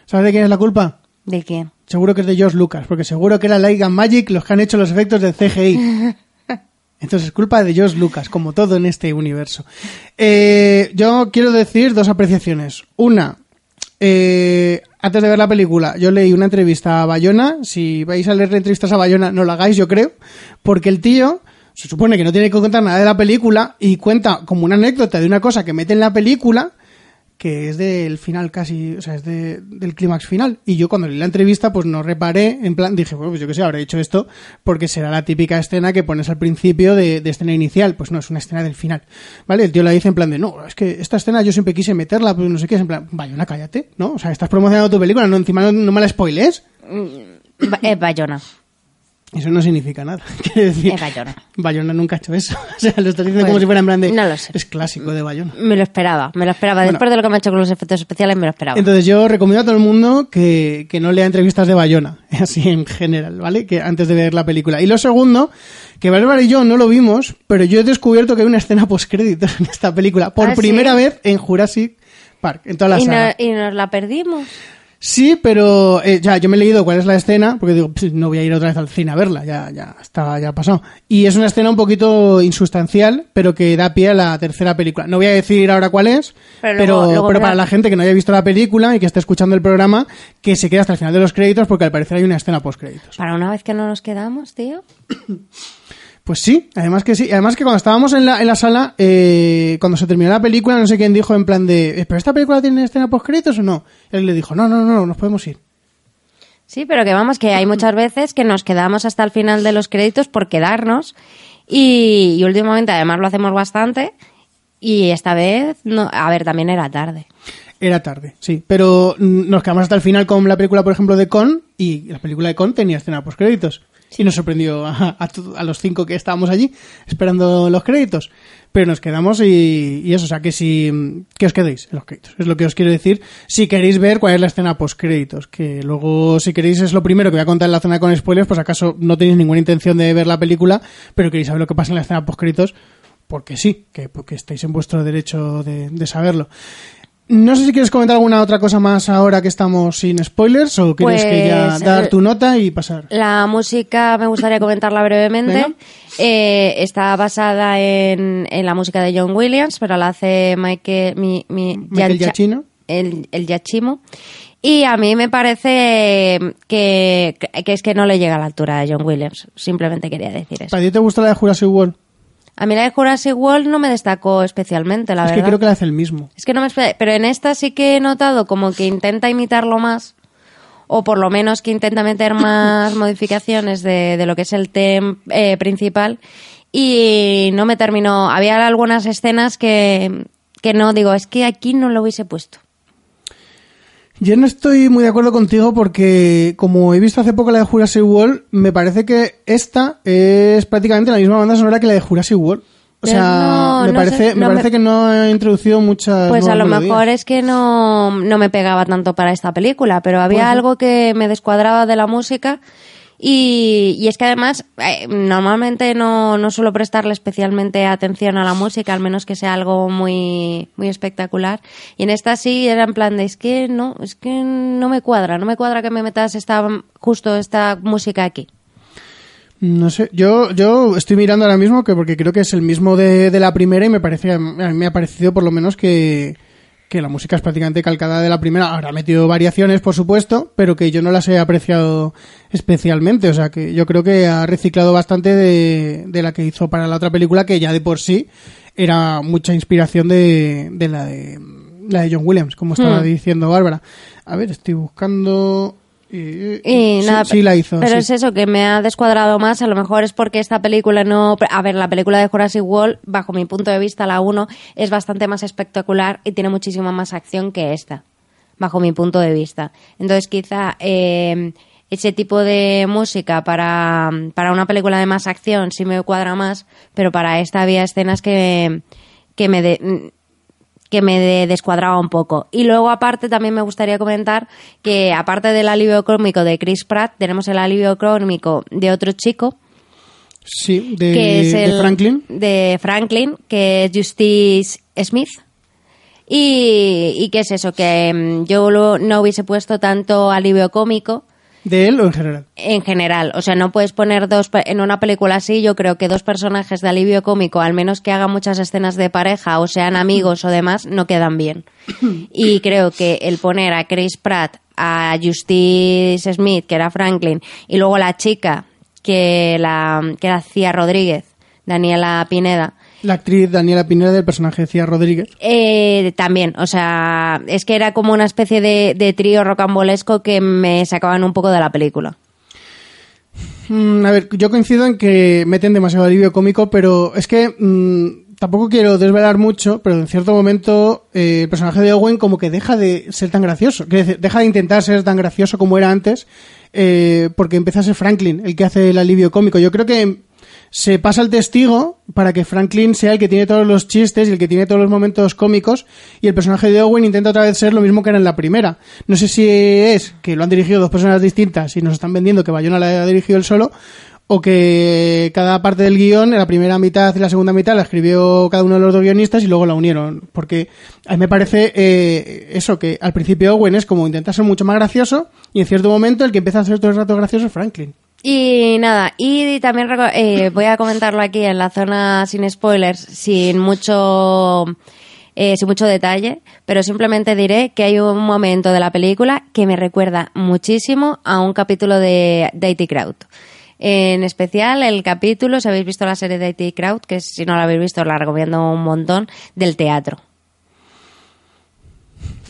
¿Sabes de quién es la culpa? ¿De quién? Seguro que es de George Lucas, porque seguro que era Light and Magic los que han hecho los efectos del CGI. Entonces es culpa de George Lucas, como todo en este universo. Eh, yo quiero decir dos apreciaciones. Una, eh, antes de ver la película, yo leí una entrevista a Bayona. Si vais a leer entrevistas a Bayona, no lo hagáis, yo creo, porque el tío se supone que no tiene que contar nada de la película y cuenta como una anécdota de una cosa que mete en la película que es del final casi, o sea, es de- del clímax final. Y yo cuando leí la entrevista, pues no reparé, en plan, dije, bueno, pues yo qué sé, habré hecho esto porque será la típica escena que pones al principio de, de escena inicial. Pues no, es una escena del final. ¿Vale? El tío la dice en plan de, no, es que esta escena yo siempre quise meterla, pues no sé qué, es en plan, vaya, una cállate, ¿no? O sea, estás promocionando tu película, no, encima no, me la spoiles. Ba- eh, Bayona. Eso no significa nada. Quiere decir, Es Bayona. Bayona nunca ha hecho eso. O sea, lo estás diciendo como si fuera en plan de, no lo sé. es clásico de Bayona. Me lo esperaba, me lo esperaba. Bueno. Después de lo que me ha hecho con los efectos especiales, me lo esperaba. Entonces yo recomiendo a todo el mundo que, que no lea entrevistas de Bayona, así en general, ¿vale? Que antes de ver la película. Y lo segundo, que Bárbara y yo no lo vimos, pero yo he descubierto que hay una escena postcréditos en esta película, por ¿Ah, sí? primera vez en Jurassic Park, en toda la y, saga. no- y nos la perdimos. Sí, pero eh, ya, yo me he leído cuál es la escena, porque digo, "Pss, no voy a ir otra vez al cine a verla, ya, ya está, ya ha pasado. Y es una escena un poquito insustancial, pero que da pie a la tercera película. No voy a decir ahora cuál es, Pero pero, luego- luego pero verá. para la gente que no haya visto la película y que esté escuchando el programa, que se quede hasta el final de los créditos, porque al parecer hay una escena post créditos. Para una vez que no nos quedamos, tío. Pues sí, además que sí. Además que cuando estábamos en la, en la sala, eh, cuando se terminó la película, no sé quién dijo en plan de, "Eh, ¿pero esta película tiene escena post créditos o no? Él le dijo, no, no, no, nos podemos ir. Sí, pero que vamos, que hay muchas veces que nos quedamos hasta el final de los créditos por quedarnos. Y, y últimamente, además, lo hacemos bastante. Y esta vez, no, a ver, también era tarde. Era tarde, sí. Pero mm, nos quedamos hasta el final con la película, por ejemplo, de Con, y la película de Con tenía escena post créditos. Y nos sorprendió a, a los cinco que estábamos allí esperando los créditos. Pero nos quedamos y, y eso, o sea, que si que os quedéis en los créditos. Es lo que os quiero decir. Si queréis ver cuál es la escena post créditos, que luego, si queréis, es lo primero que voy a contar en la zona con spoilers, pues acaso no tenéis ninguna intención de ver la película, pero queréis saber lo que pasa en la escena post créditos, porque sí, que porque estáis en vuestro derecho de, de saberlo. No sé si quieres comentar alguna otra cosa más ahora que estamos sin spoilers o quieres que ya Pues, dar eh, tu nota y pasar. La música me gustaría comentarla brevemente. Eh, está basada en, en la música de John Williams, pero la hace Michael, mi, Michael. El, el Giachimo. Y a mí me parece que, que es que no le llega a la altura de John Williams. Simplemente quería decir eso. ¿Para ti te gusta la de Jurassic World? A mí la de Jurassic World no me destacó especialmente, la es verdad. que creo que la hace el mismo. Es que no me Pero en esta sí que he notado como que intenta imitarlo más. O por lo menos que intenta meter más modificaciones de, de lo que es el tema principal. Y no me terminó. Había algunas escenas que, que no, digo, es que aquí no lo hubiese puesto. Yo no estoy muy de acuerdo contigo porque, como he visto hace poco la de Jurassic World, me parece que esta es prácticamente la misma banda sonora que la de Jurassic World. O sea, no, me, no parece, sé, me no parece me- que no ha introducido muchas. Pues a lo melodías. mejor es que no, no me pegaba tanto para esta película, pero había algo que me descuadraba de la música y, y es que además eh, normalmente no, no suelo prestarle especialmente atención a la música, al menos que sea algo muy, muy espectacular. Y en esta sí era en plan de es que no, es que no me cuadra, no me cuadra que me metas esta, justo esta música aquí. No sé, yo, yo estoy mirando ahora mismo que porque creo que es el mismo de, de la primera y me parece, a mí me ha parecido por lo menos que, que la música es prácticamente calcada de la primera. Ahora ha metido variaciones, por supuesto, pero que yo no las he apreciado especialmente. O sea que yo creo que ha reciclado bastante de, de la que hizo para la otra película, que ya de por sí era mucha inspiración de, de la de la de John Williams, como estaba Hmm. diciendo Bárbara. A ver, estoy buscando... Y sí, nada, sí, la hizo. Pero sí. es eso, que me ha descuadrado más. A lo mejor es porque esta película no. A ver, la película de Jurassic World, bajo mi punto de vista, la 1, es bastante más espectacular y tiene muchísima más acción que esta, bajo mi punto de vista. Entonces, quizá eh, ese tipo de música para, para una película de más acción sí me cuadra más, pero para esta había escenas que, que me. de- que me de- descuadraba un poco. Y luego, aparte, también me gustaría comentar que, aparte del alivio cómico de Chris Pratt, tenemos el alivio cómico de otro chico, Sí, de, que es de el Franklin. de Franklin, que es Justice Smith. Y, y qué es eso, que mm, yo lo- no hubiese puesto tanto alivio cómico, ¿De él o en general? en general. O sea, no puedes poner dos en una película así. Yo creo que dos personajes de alivio cómico, al menos que hagan muchas escenas de pareja o sean amigos o demás, no quedan bien. Y creo que el poner a Chris Pratt, a Justice Smith, que era Franklin, y luego la chica que la que Rodríguez, Daniela Pineda, La actriz Daniela Pineda del personaje de Cía Rodríguez. eh, también, o sea, es que era como una especie de, de trío rocambolesco que me sacaban un poco de la película. Mm, a ver, yo coincido en que meten demasiado alivio cómico, pero es que mm, tampoco quiero desvelar mucho, pero en cierto momento eh, el personaje de Owen como que deja de ser tan gracioso, deja de intentar ser tan gracioso como era antes, eh, porque empieza a ser Franklin el que hace el alivio cómico. Yo creo que se pasa el testigo para que Franklin sea el que tiene todos los chistes y el que tiene todos los momentos cómicos y el personaje de Owen intenta otra vez ser lo mismo que era en la primera. No sé si es que lo han dirigido dos personas distintas y nos están vendiendo que Bayona la ha dirigido él solo o que cada parte del guion, en la primera mitad y la segunda mitad, la escribió cada uno de los dos guionistas y luego la unieron. Porque a mí me parece eh, eso, que al principio Owen es como intenta ser mucho más gracioso y en cierto momento el que empieza a ser todo el rato gracioso es Franklin. Y nada, y también eh, voy a comentarlo aquí en la zona sin spoilers, sin mucho, eh, sin mucho detalle, pero simplemente diré que hay un momento de la película que me recuerda muchísimo a un capítulo de, de IT Crowd. En especial el capítulo, si habéis visto la serie de IT Crowd, que si no la habéis visto la recomiendo un montón, del teatro.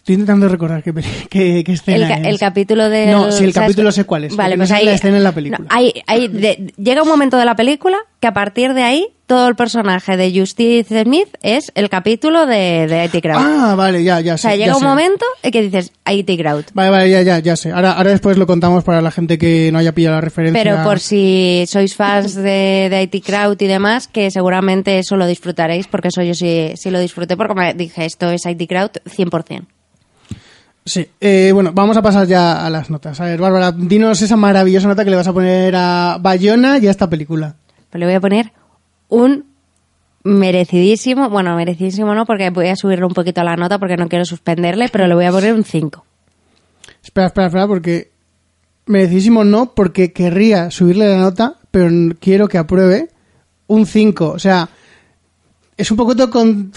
Estoy intentando recordar qué, qué, qué escena El, ca- es. el capítulo del... No, sí, el ¿sabes capítulo sé cuál es. Vale, pues ahí... la escena en la película. no, hay- hay de- llega un momento de la película que a partir de ahí todo el personaje de Justice Smith es el capítulo de, de IT Crowd. Ah, vale, ya, ya o sé. sea, ya llega un sé. momento en que dices IT Crowd. Vale, vale, ya, ya, ya sé. Ahora, ahora después lo contamos para la gente que no haya pillado la referencia. Pero por si sois fans de, de IT Crowd y demás, que seguramente eso lo disfrutaréis, porque eso yo sí, sí lo disfruté, porque me dije, esto es IT Crowd 100%. Sí, eh, bueno, vamos a pasar ya a las notas. A ver, Bárbara, dinos esa maravillosa nota que le vas a poner a Bayona y a esta película. Pues le voy a poner un merecidísimo, bueno, merecidísimo no, porque voy a subirle un poquito la nota porque no quiero suspenderle, pero le voy a poner un 5. Espera, espera, espera, porque merecidísimo no, porque querría subirle la nota, pero quiero que apruebe un 5. O sea, es un poquito con-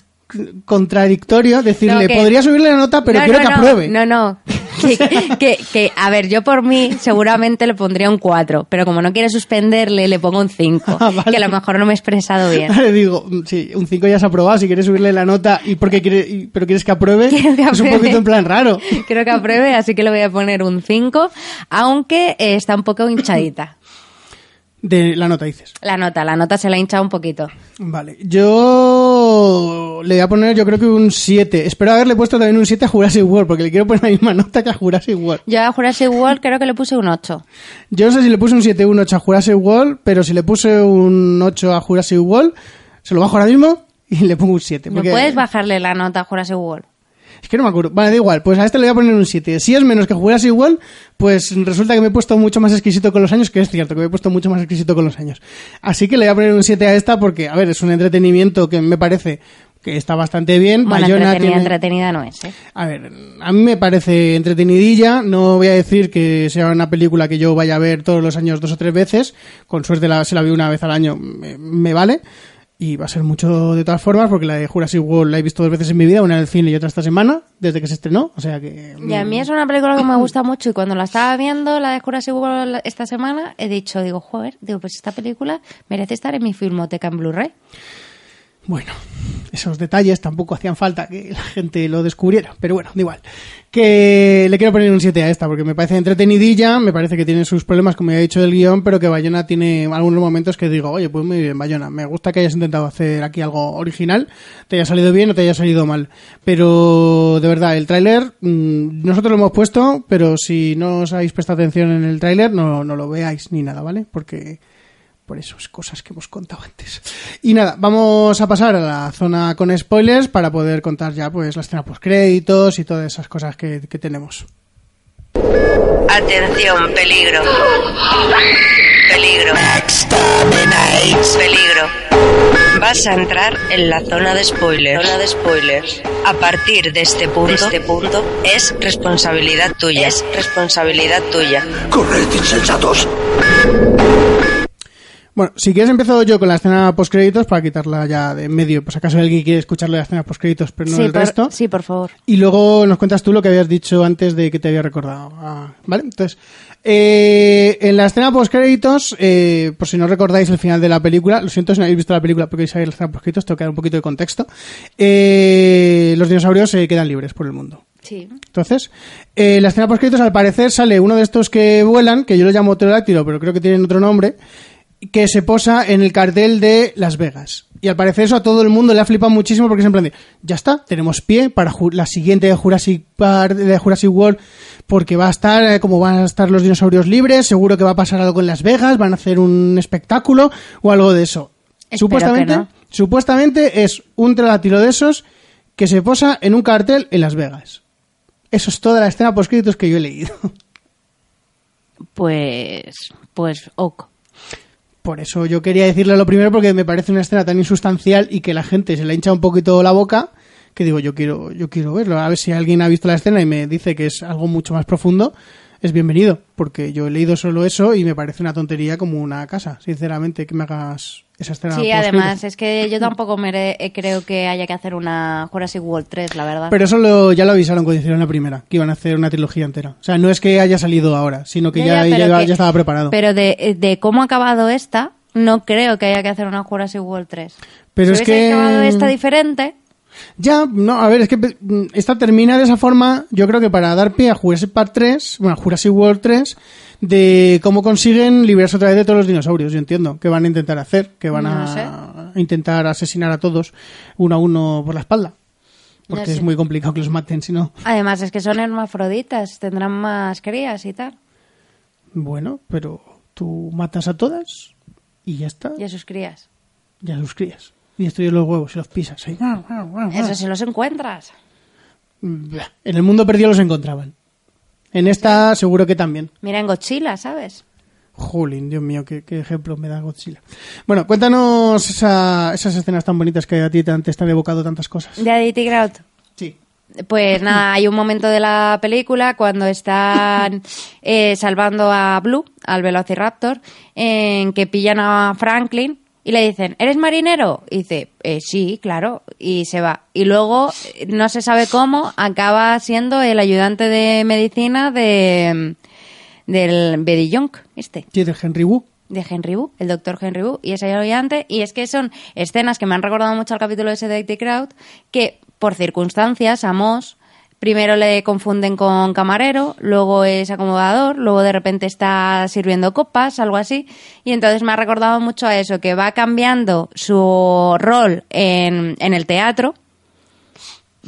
contradictorio decirle, No, que- podría subirle la nota, pero No, quiero no, que apruebe. No, no. Que, que- que, a ver, yo por mí seguramente le pondría un 4, pero como no quiere suspenderle, le pongo un 5. Ah, vale. Que a lo mejor no me he expresado bien. Vale, digo, mm, sí, un 5 ya se ha aprobado, si quieres subirle la nota y porque quiere, y- pero quieres que apruebe, Quiero es un poquito en plan raro. Creo que apruebe, así que le voy a poner un 5, aunque eh, está un poco hinchadita. De la nota dices. La nota, la nota se la ha hinchado un poquito. Vale, yo le voy a poner yo creo que un 7. Espero haberle puesto también un 7 a Jurassic World, porque le quiero poner la misma nota que a Jurassic World. Yo a Jurassic World creo que le puse un 8. Yo no sé si le puse un 7 o un 8 a Jurassic World, pero si le puse un 8 a Jurassic World, se lo bajo ahora mismo y le pongo un 7. ¿No puedes bajarle la nota a Jurassic World? Es que no me acuerdo. Vale, da igual. Pues a este le voy a poner un 7. Si es menos que Jurassic World, pues resulta que me he puesto mucho más exquisito con los años, que es cierto, que me he puesto mucho más exquisito con los años. Así que le voy a poner un 7 a esta porque, a ver, es un entretenimiento que me parece que está bastante bien. Bueno, Bayona entretenida, tiene- entretenida no es, ¿eh? A ver, a mí me parece entretenidilla. No voy a decir que sea una película que yo vaya a ver todos los años dos o tres veces. Con suerte la, se la veo una vez al año, me, me vale. Y va a ser mucho de todas formas, porque la de Jurassic World la he visto dos veces en mi vida, una en el cine y otra esta semana, desde que se estrenó. O sea que. Y a mí es una película que me gusta mucho y cuando la estaba viendo, la de Jurassic World esta semana, he dicho, digo, joder, digo, pues esta película merece estar en mi filmoteca en Blu-ray. Bueno, esos detalles tampoco hacían falta que la gente lo descubriera, pero bueno, da igual. Que le quiero poner un 7 a esta porque me parece entretenidilla, me parece que tiene sus problemas como ya he dicho del guion, pero que Bayona tiene algunos momentos que digo, oye, pues muy bien Bayona, me gusta que hayas intentado hacer aquí algo original, te haya salido bien o te haya salido mal, pero de verdad, el tráiler, mm, nosotros lo hemos puesto, pero si no os habéis prestado atención en el tráiler, no, no lo veáis ni nada, ¿vale? Porque por esas cosas que hemos contado antes. Y nada, vamos a pasar a la zona con spoilers para poder contar ya pues la escena post créditos y todas esas cosas que, que tenemos. Atención, peligro. Peligro. Peligro. Vas a entrar en la zona de spoilers. Zona de spoilers. A partir de este punto, este punto es responsabilidad tuya. Es responsabilidad tuya. ¡Corred, insensatos! Bueno, si quieres empiezo yo con la escena post créditos para quitarla ya de en medio, pues acaso alguien quiere escucharle la escena post créditos, pero no sí, el por, resto. sí, por favor. Y luego nos cuentas tú lo que habías dicho antes de que te había recordado. Ah, ¿Vale? Entonces, eh, en la escena post créditos, eh, por si no recordáis el final de la película, lo siento si no habéis visto la película porque ver la escena post créditos, tengo que dar un poquito de contexto. Eh, los dinosaurios se quedan libres por el mundo. Sí. Entonces, eh, la escena post créditos al parecer sale uno de estos que vuelan, que yo lo llamo pterodáctilo, pero creo que tienen otro nombre, que se posa en el cartel de Las Vegas. Y al parecer eso a todo el mundo le ha flipado muchísimo porque es en plan de, ya está, tenemos pie para la siguiente de Jurassic Park, de Jurassic World, porque va a estar, eh, como van a estar los dinosaurios libres, seguro que va a pasar algo en Las Vegas, van a hacer un espectáculo o algo de eso. Espero supuestamente, no. supuestamente es un pterodáctilo de esos que se posa en un cartel en Las Vegas. Eso es toda la escena post que yo he leído. Pues, pues, ok. Por eso yo quería decirle lo primero porque me parece una escena tan insustancial y que la gente se le hincha un poquito la boca que digo yo quiero yo quiero verlo. A ver si alguien ha visto la escena y me dice que es algo mucho más profundo, es bienvenido, porque yo he leído solo eso y me parece una tontería como una casa, sinceramente, que me hagas esa escena. Sí, además, es que yo tampoco mere- eh, creo que haya que hacer una Jurassic World 3, la verdad. Pero eso lo- ya lo avisaron cuando hicieron la primera, que iban a hacer una trilogía entera. O sea, no es que haya salido ahora, sino que ya, pero ya- que- ya estaba preparado. Pero de, de cómo ha acabado esta, no creo que haya que hacer una Jurassic World 3. Pero si es que- acabado esta diferente, Ya, no, a ver, es que mm, esta termina de esa forma, yo creo que para dar pie a Jurassic Park 3, bueno, Jurassic World 3, de cómo consiguen liberarse otra vez de todos los dinosaurios, yo entiendo, que van a intentar hacer, que van No a intentar asesinar a todos uno a uno por la espalda. Porque es muy complicado que los maten, si no. además es que son hermafroditas, tendrán más crías y tal. Bueno, pero tú matas a todas y ya está, Y a sus crías. ya los crías. Y destruyes los huevos y los pisas. ahí. Eso si los encuentras. En el mundo perdido los encontraban. En esta seguro que también. Mira en Godzilla, ¿sabes? Jolín, Dios mío, qué, qué ejemplo me da Godzilla. Bueno, cuéntanos esa- esas escenas tan bonitas que a ti te han, te evocado tantas cosas. De Aditi Kraut. Sí. Pues nada, hay un momento de la película cuando están eh, salvando a Blue, al Velociraptor, en que pillan a Franklin y le dicen, ¿eres marinero? Y dice, "Eh, sí, claro, y se va. Y luego, eh, no se sabe cómo, acaba siendo el ayudante de medicina de del Betty Young, este Sí, de Henry Wu. de Henry Wu, el doctor Henry Wu, y ese ayudante, y es que son escenas que me han recordado mucho al capítulo ese de The Crowd, que por circunstancias a Moss primero le confunden con camarero, luego es acomodador, luego de repente está sirviendo copas, algo así, y entonces me ha recordado mucho a eso, que va cambiando su rol en, en el teatro,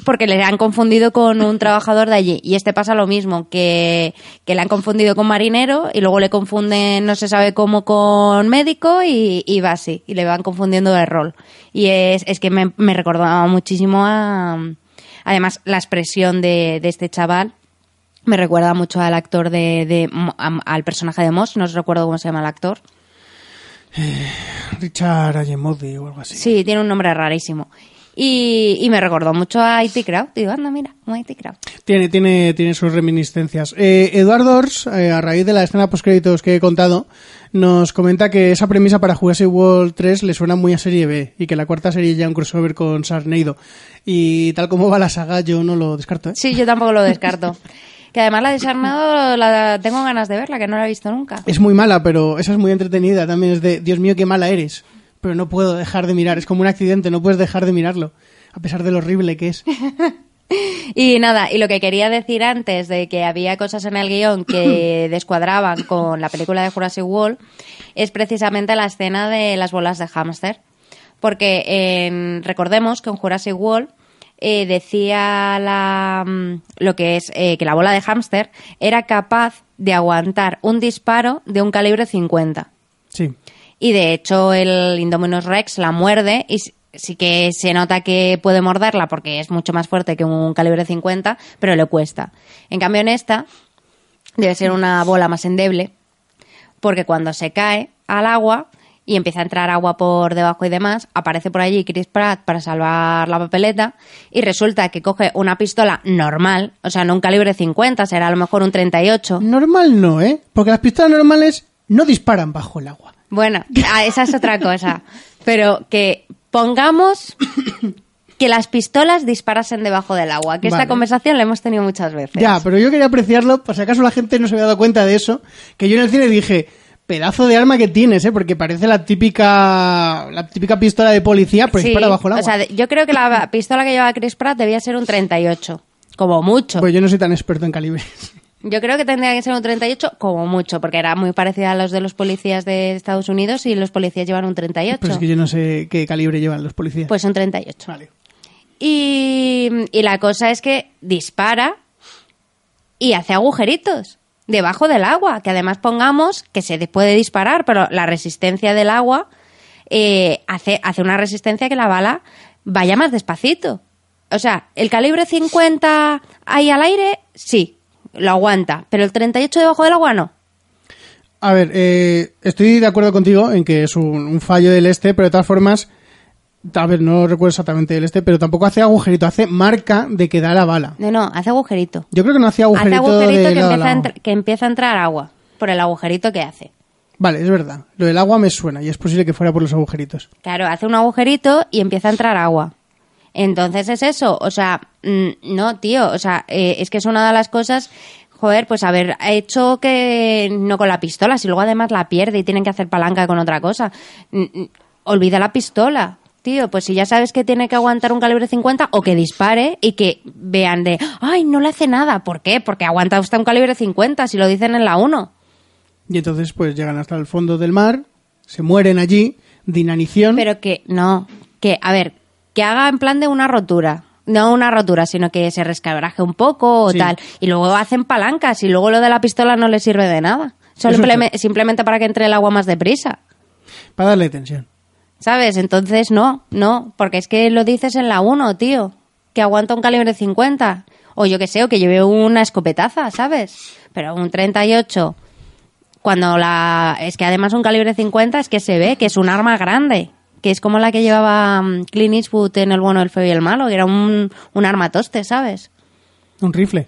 porque le han confundido con un trabajador de allí. Y este pasa lo mismo, que, que le han confundido con marinero y luego le confunden, no se sabe cómo, con médico y, y va así. Y le van confundiendo de rol. Y es, es que me, me recordaba muchísimo a... Además, la expresión de, de este chaval me recuerda mucho al actor de... de a- al personaje de Moss, no os recuerdo cómo se llama el actor. Richard Ayemodi o algo así. Sí, tiene un nombre rarísimo. Y, y me recordó mucho a IT Crowd. Digo, anda, mira, como IT Crowd. Tiene, tiene, tiene sus reminiscencias. Eh, Eduardo Ors, eh, a raíz de la escena postcréditos que he contado, nos comenta que esa premisa para Jurassic World 3 le suena muy a serie B y que la cuarta sería ya un crossover con Sarneido. Y tal como va la saga, yo no lo descarto. ¿eh? Sí, yo tampoco lo descarto. que además la de Sarnado la tengo ganas de verla, que no la he visto nunca. Es muy mala, pero esa es muy entretenida. También es de, Dios mío, qué mala eres. Pero no puedo dejar de mirar. Es como un accidente, no puedes dejar de mirarlo. a pesar de lo horrible que es. Y nada, y lo que quería decir antes de que había cosas en el guion que descuadraban con la película de Jurassic World es precisamente la escena de las bolas de hámster. Porque en- recordemos que en Jurassic World eh, decía la, mm, lo que es eh, que la bola de hámster era capaz de aguantar un disparo de un calibre 50. Sí. Y de hecho el Indominus Rex la muerde y sí que se nota que puede morderla porque es mucho más fuerte que un calibre 50, pero le cuesta. En cambio en esta debe ser una bola más endeble porque cuando se cae al agua y empieza a entrar agua por debajo y demás, aparece por allí Chris Pratt para salvar la papeleta y resulta que coge una pistola normal, o sea, no un calibre 50, será a lo mejor un 38. Normal no, ¿eh? Porque las pistolas normales no disparan bajo el agua. Bueno, ah, esa es otra cosa. Pero que pongamos que las pistolas disparasen debajo del agua, que esta Vale. conversación la hemos tenido muchas veces. Ya, pero yo quería apreciarlo, por si acaso la gente no se había dado cuenta de eso, que yo en el cine dije, pedazo de arma que tienes, ¿eh? Porque parece la típica la típica pistola de policía, pero Sí, dispara bajo el agua. O sea, yo creo que la pistola que lleva Chris Pratt debía ser un 38, como mucho. Pues yo no soy tan experto en calibres. Yo creo que tendría que ser un 38 como mucho, porque era muy parecida a los de los policías de Estados Unidos y los policías llevan un 38. Pero es que yo no sé qué calibre llevan los policías. Pues un 38. Vale. Y, y la cosa es que dispara y hace agujeritos debajo del agua, que además pongamos que se puede disparar, pero la resistencia del agua eh, hace, hace una resistencia que la bala vaya más despacito. O sea, el calibre 50 ahí al aire, sí, lo aguanta, pero el 38 debajo del agua no. A ver, eh, estoy de acuerdo contigo en que es un, un fallo del este, pero de todas formas, a ver, no recuerdo exactamente el este, pero tampoco hace agujerito, hace marca de que da la bala. No, no, hace agujerito. Yo creo que no Hace agujerito, agujerito de que empieza, a que empieza a entrar agua por el agujerito que hace. Vale, es verdad. Lo del agua me suena y es posible que fuera por los agujeritos. Claro, hace un agujerito y empieza a entrar agua. Entonces es eso, o sea, mm, no, tío, o sea, eh, es que es una de las cosas, joder, pues haber hecho que no con la pistola, si luego además la pierde y tienen que hacer palanca con otra cosa. Mm, mm, Olvida la pistola, tío, pues si ya sabes que tiene que aguantar un calibre 50 o que dispare y que vean de, ay, no le hace nada, ¿por qué? Porque aguanta hasta un calibre 50, si lo dicen en la 1. Y entonces, pues llegan hasta el fondo del mar, se mueren allí, de inanición. Pero que no, que a ver, que haga en plan de una rotura. No una rotura, sino que se resquebraje un poco o Sí. tal. Y luego hacen palancas y luego lo de la pistola no le sirve de nada. Solo simplemente para que entre el agua más deprisa. Para darle tensión. ¿Sabes? Entonces no, no, porque es que lo dices en la 1, tío, que aguanta un calibre 50. O yo que sé, o que lleve una escopetaza, ¿sabes? Pero un 38, cuando la... Es que además un calibre 50 es que se ve que es un arma grande, que es como la que llevaba mm, Clint Eastwood en El bueno, el feo y el malo, que era un, un arma toste, ¿sabes? Un rifle.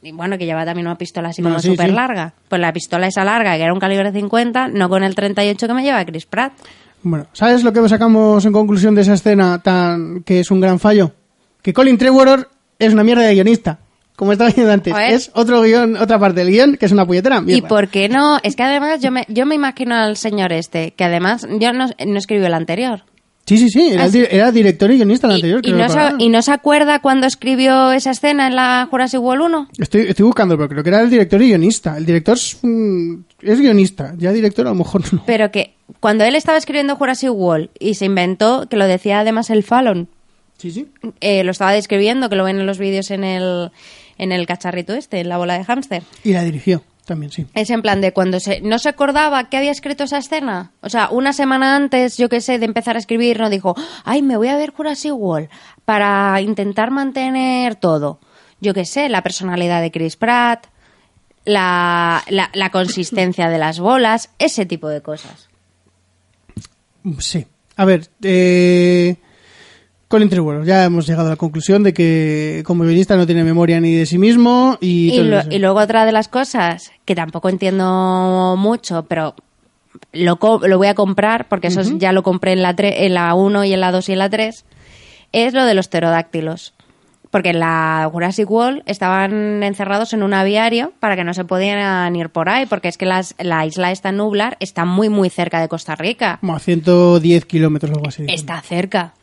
Y bueno, que lleva también una pistola así No, como sí, súper sí. larga. Pues la pistola esa larga, que era un calibre 50, no con el 38 que me lleva Chris Pratt. Bueno, ¿sabes lo que sacamos en conclusión de esa escena tan que es un gran fallo? Que Colin Trevorrow es una mierda de guionista. Como estaba diciendo antes, es otro guion, otra parte del guion que es una puñetera ¿Y por qué no? Es que además yo me, yo me imagino al señor este, que además yo no, no escribió el anterior. Sí, sí, sí, era, di- director y guionista el anterior. y creo no se, recordar. y no se acuerda cuando escribió esa escena en la Jurassic World 1. Estoy, estoy buscando, pero creo que era el director y guionista. El director es, mm, es guionista, ya director a lo mejor no. Pero que cuando él estaba escribiendo Jurassic World y se inventó, que lo decía además el Fallon, Sí, sí. eh, lo estaba describiendo, que lo ven en los vídeos en el, en el cacharrito este, en la bola de hámster. Y la dirigió también, sí. Es en plan de cuando se, no se acordaba que había escrito esa escena. O sea, una semana antes, yo qué sé, de empezar a escribir, no dijo, ay, me voy a ver Jurassic World para intentar mantener todo. Yo qué sé, la personalidad de Chris Pratt, la, la, la consistencia de las bolas, ese tipo de cosas. Sí. A ver, eh, Colin Trevorrow, ya hemos llegado a la conclusión de que como guionista no tiene memoria ni de sí mismo y... Y, todo lo- eso. y luego otra de las cosas que tampoco entiendo mucho, pero lo, voy a comprar porque eso es- ya lo compré en la, tre- en la 1 y en la 2 y en la 3, es lo de los pterodáctilos. Porque en la Jurassic World estaban encerrados en un aviario para que no se podían ir por ahí, porque es que las- la isla esta nublar está muy, muy cerca de Costa Rica. Como a 110 kilómetros o algo así. Está cerca.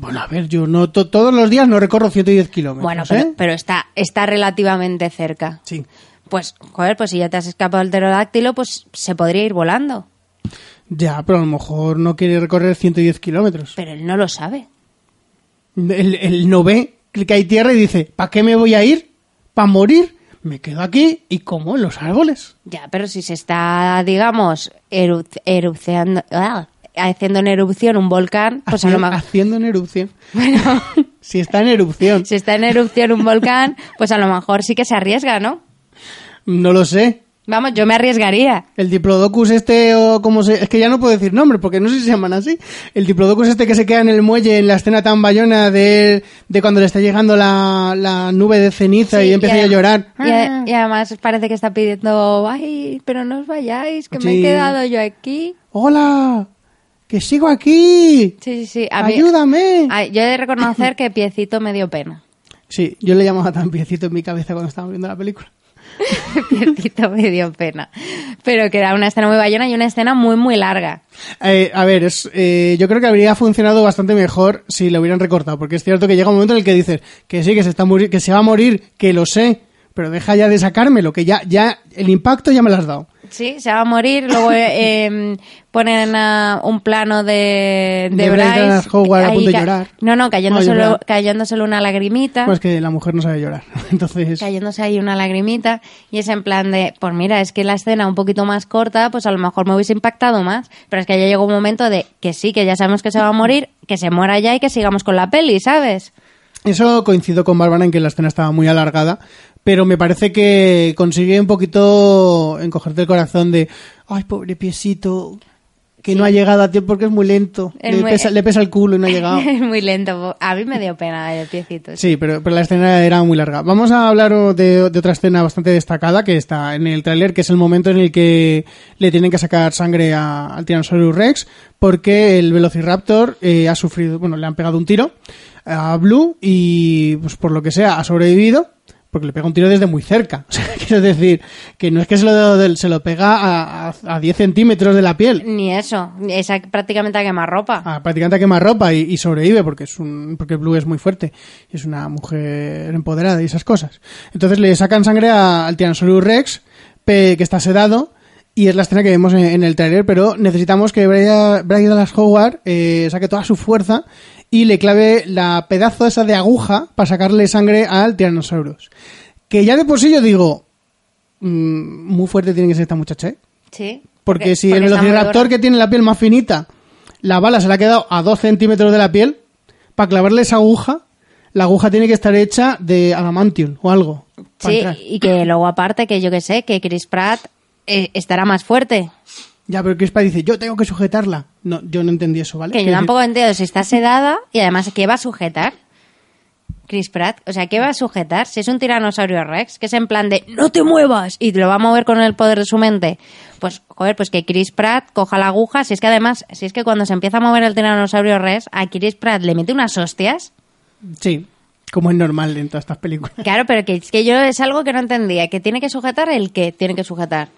Bueno, a ver, yo no to- todos los días no recorro 110 kilómetros. Bueno, ¿eh? pero, está, está relativamente cerca. Sí. Pues, joder, pues si ya te has escapado del pterodáctilo, pues se podría ir volando. Ya, pero a lo mejor no quiere recorrer 110 kilómetros. Pero él no lo sabe. Él, él no ve que hay tierra y dice, ¿para qué me voy a ir? ¿Para morir? Me quedo aquí y como en los árboles. Ya, pero si se está, digamos, eru erupceando, ah, haciendo en erupción un volcán, pues a lo Haciendo, mejor... haciendo en erupción. si está en erupción. Si está en erupción un volcán, pues a lo mejor sí que se arriesga, ¿no? No lo sé. Vamos, yo me arriesgaría. El Diplodocus este o como se... Es que ya no puedo decir nombre porque no sé si se llaman así. El Diplodocus este que se queda en el muelle en la escena tan bayona de, de cuando le está llegando la, la nube de ceniza Sí, y empieza y a llorar. Y, a- y además parece que está pidiendo, ay, pero no os vayáis, que me he quedado yo aquí. ¡Hola! ¡Que sigo aquí! Sí, sí, sí. a mí- ¡Ayúdame! Ay, yo he de reconocer que Piecito me dio pena. Sí, yo le llamaba tan piecito en mi cabeza cuando estábamos viendo la película. Piecito me dio pena. Pero que era una escena muy bayona y una escena muy, muy larga. Eh, a ver, es, eh, yo creo que habría funcionado bastante mejor si lo hubieran recortado, porque es cierto que llega un momento en el que dices que sí, que se, está muri- que se va a morir, que lo sé, pero deja ya de sacármelo, que ya, ya el impacto ya me lo has dado. Sí, se va a morir. Luego eh, em, ponen un plano de, de, De Bryce Howard a punto de llorar. No, no, cayéndosele, No, cayéndosele una lagrimita. Pues que la mujer no sabe llorar. Entonces, cayéndose ahí una lagrimita y es en plan de, pues mira, es que la escena un poquito más corta, pues a lo mejor me hubiese impactado más, pero es que ya llegó un momento de que sí, que ya sabemos que se va a morir, que se muera ya y que sigamos con la peli, ¿sabes? eso coincido con Bárbara en que la escena estaba muy alargada, pero me parece que consigue un poquito encogerte el corazón de, ay, pobre piecito, que no ha llegado a tiempo porque es muy lento. Es le, muy- pesa, le pesa el culo y no ha llegado. Es muy lento, a mí me dio pena el piecito. Sí, pero, pero la escena era muy larga. Vamos a hablar de, de otra escena bastante destacada que está en el tráiler, que es el momento en el que le tienen que sacar sangre a- al Tyrannosaurus Rex porque el Velociraptor eh, ha sufrido, bueno, le han pegado un tiro a Blue y, pues por lo que sea, ha sobrevivido porque le pega un tiro desde muy cerca. O sea, quiero decir que no es que se lo, se lo pega a, a, a 10 centímetros de la piel. Ni eso, esa prácticamente a quemarropa. a prácticamente a quemarropa y, y sobrevive porque es un porque Blue es muy fuerte y es una mujer empoderada y esas cosas. Entonces le sacan sangre al Tyrannosaurus Rex que está sedado y es la escena que vemos en, en el trailer, pero necesitamos que Brian Dallas Howard eh, saque toda su fuerza y le clave la pedazo esa de aguja para sacarle sangre al Tyrannosaurus. Que ya de por sí yo digo, mm, muy fuerte tiene que ser esta muchacha, ¿eh? Sí. Porque, si el velociraptor que tiene la piel más finita, la bala se le ha quedado a 2 centímetros de la piel, para clavarle esa aguja, la aguja tiene que estar hecha de adamantium o algo. Sí, entrar. y que luego aparte que yo que sé, que Chris Pratt eh, estará más fuerte. Ya, pero Crispa dice, yo tengo que sujetarla. No, yo no entendí eso, ¿vale? Que yo tampoco entiendo si está sedada y además ¿qué va a sujetar? Chris Pratt, o sea, ¿qué va a sujetar? Si es un tiranosaurio Rex, que es en plan de ¡no te muevas! y te lo va a mover con el poder de su mente. Pues, joder, pues que Chris Pratt coja la aguja. Si es que además, si es que cuando se empieza a mover el tiranosaurio Rex, a Chris Pratt le mete unas hostias. Sí, como es normal en todas estas películas. Claro, pero que es que yo es algo que no entendía. Que tiene que sujetar el que tiene que sujetar.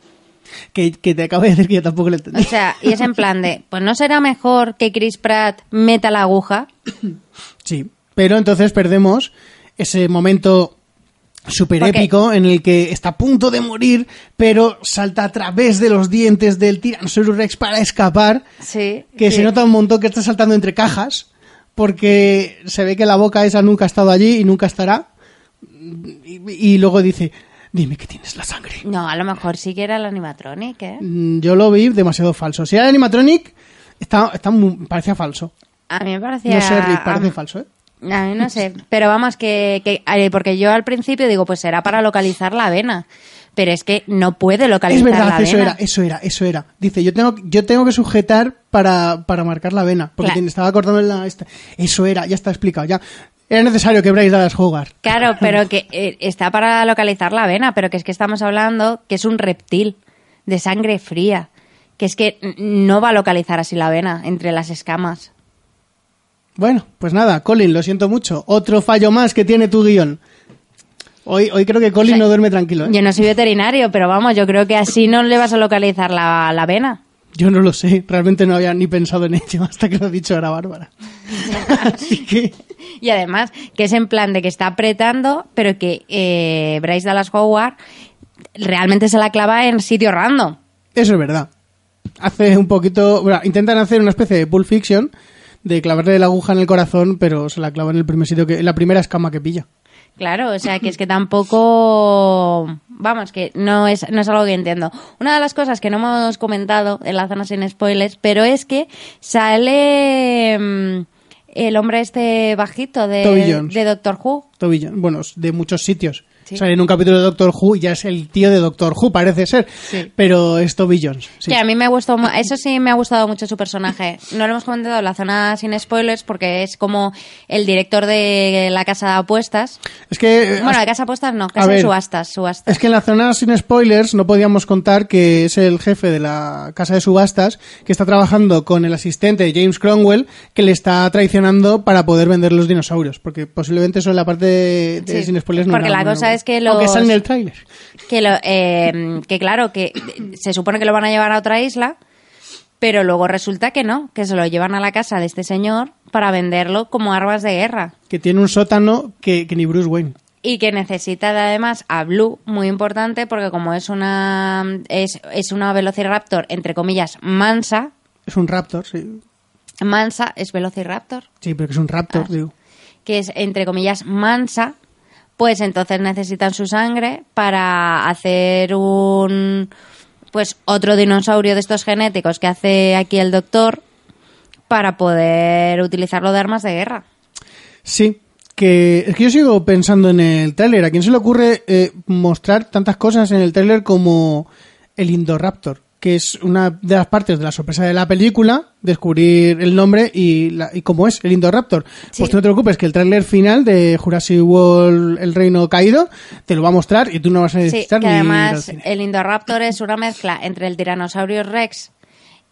Que, que te acabo de decir que yo tampoco lo O entendí. sea, y es en plan de, pues no será mejor que Chris Pratt meta la aguja. Sí, pero entonces perdemos ese momento súper Porque- épico en el que está a punto de morir, pero salta a través de los dientes del Tyrannosaurus Rex para escapar. Sí. que sí. se nota un montón que está saltando entre cajas, porque se ve que la boca esa nunca ha estado allí y nunca estará. Y, y luego dice, dime que tienes la sangre. No, a lo mejor sí que era el animatronic, ¿eh? Mm, Yo lo vi demasiado falso. Si era el animatronic, está, está muy- parecía falso. A mí me parecía... No sé, Rick, parece a, falso, ¿eh? a mí no sé, pero vamos, que, que... Porque yo al principio digo, pues será para localizar la vena. Pero es que no puede Es localizar verdad, la eso vena. era, eso era, eso era. Dice, yo tengo, yo tengo que sujetar para, para marcar la vena, porque Claro. estaba cortando la... esta- Eso era, ya está explicado, ya. Era necesario que Bryce Dallas Howard. Claro, pero que eh, está para localizar la vena, pero que es que estamos hablando que es un reptil de sangre fría. Que es que no va a localizar así la vena entre las escamas. Bueno, pues nada, Colin, lo siento mucho. Otro fallo más que tiene tu guion. Hoy, hoy creo que Colin O sea, no duerme tranquilo. ¿eh? Yo no soy veterinario, pero vamos, yo creo que así no le vas a localizar la, la vena. Yo no lo sé, realmente no había ni pensado en ello hasta que lo ha dicho ahora Bárbara. Así que, Y además, que es en plan de que está apretando, pero que eh, Bryce Dallas Howard realmente se la clava en sitio random. eso es verdad. Hace un poquito, bueno, intentan hacer una especie de Pulp Fiction de clavarle la aguja en el corazón, pero se la clava en el primer sitio que, en la primera escama que pilla. Claro, o sea que es que tampoco, vamos, que no es, no es algo que entiendo. Una de las cosas que no hemos comentado en la zona sin spoilers, pero es que sale mm, el hombre este bajito de Doctor Who. Toby Jones, bueno, de muchos sitios. Sí. Sale en un capítulo de Doctor Who y ya es el tío de Doctor Who, parece ser. Sí. Pero es Toby Jones. sí. Que a mí me ha gustado, eso sí me ha gustado mucho su personaje. No lo hemos comentado en la zona sin spoilers porque es como el director de la casa de apuestas. Es que... eh, Bueno, la casa de apuestas no, casa de subastas, subastas. Es que en la zona sin spoilers no podíamos contar que es el jefe de la casa de subastas que está trabajando con el asistente de James Cromwell que le está traicionando para poder vender los dinosaurios. Porque posiblemente eso en la parte de, de sin spoilers no porque la cosa bueno. Es que los- sale en el tráiler. que, lo, eh, que claro, que se supone que lo van a llevar a otra isla, pero luego resulta que no, que se lo llevan a la casa de este señor para venderlo como armas de guerra. Que tiene un sótano que, que ni Bruce Wayne. Y que necesita además a Blue, muy importante, porque como es una es, es una Velociraptor, entre comillas, mansa, Es un raptor, sí. mansa es Velociraptor, Sí, pero que es un raptor, Ah. digo. que es entre comillas mansa, pues entonces necesitan su sangre para hacer un pues otro dinosaurio de estos genéticos que hace aquí el doctor para poder utilizarlo de armas de guerra. Sí, que es que yo sigo pensando en el tráiler. ¿A quién se le ocurre eh, mostrar tantas cosas en el tráiler como el Indoraptor? Que es una de las partes de la sorpresa de la película, descubrir el nombre y, la- y cómo es el Indoraptor. Sí. Pues tú no te preocupes, que el tráiler final de Jurassic World, El Reino Caído, te lo va a mostrar y tú no vas a Sí, necesitar que ni ir al además cine. el Indoraptor es una mezcla entre el Tyrannosaurus Rex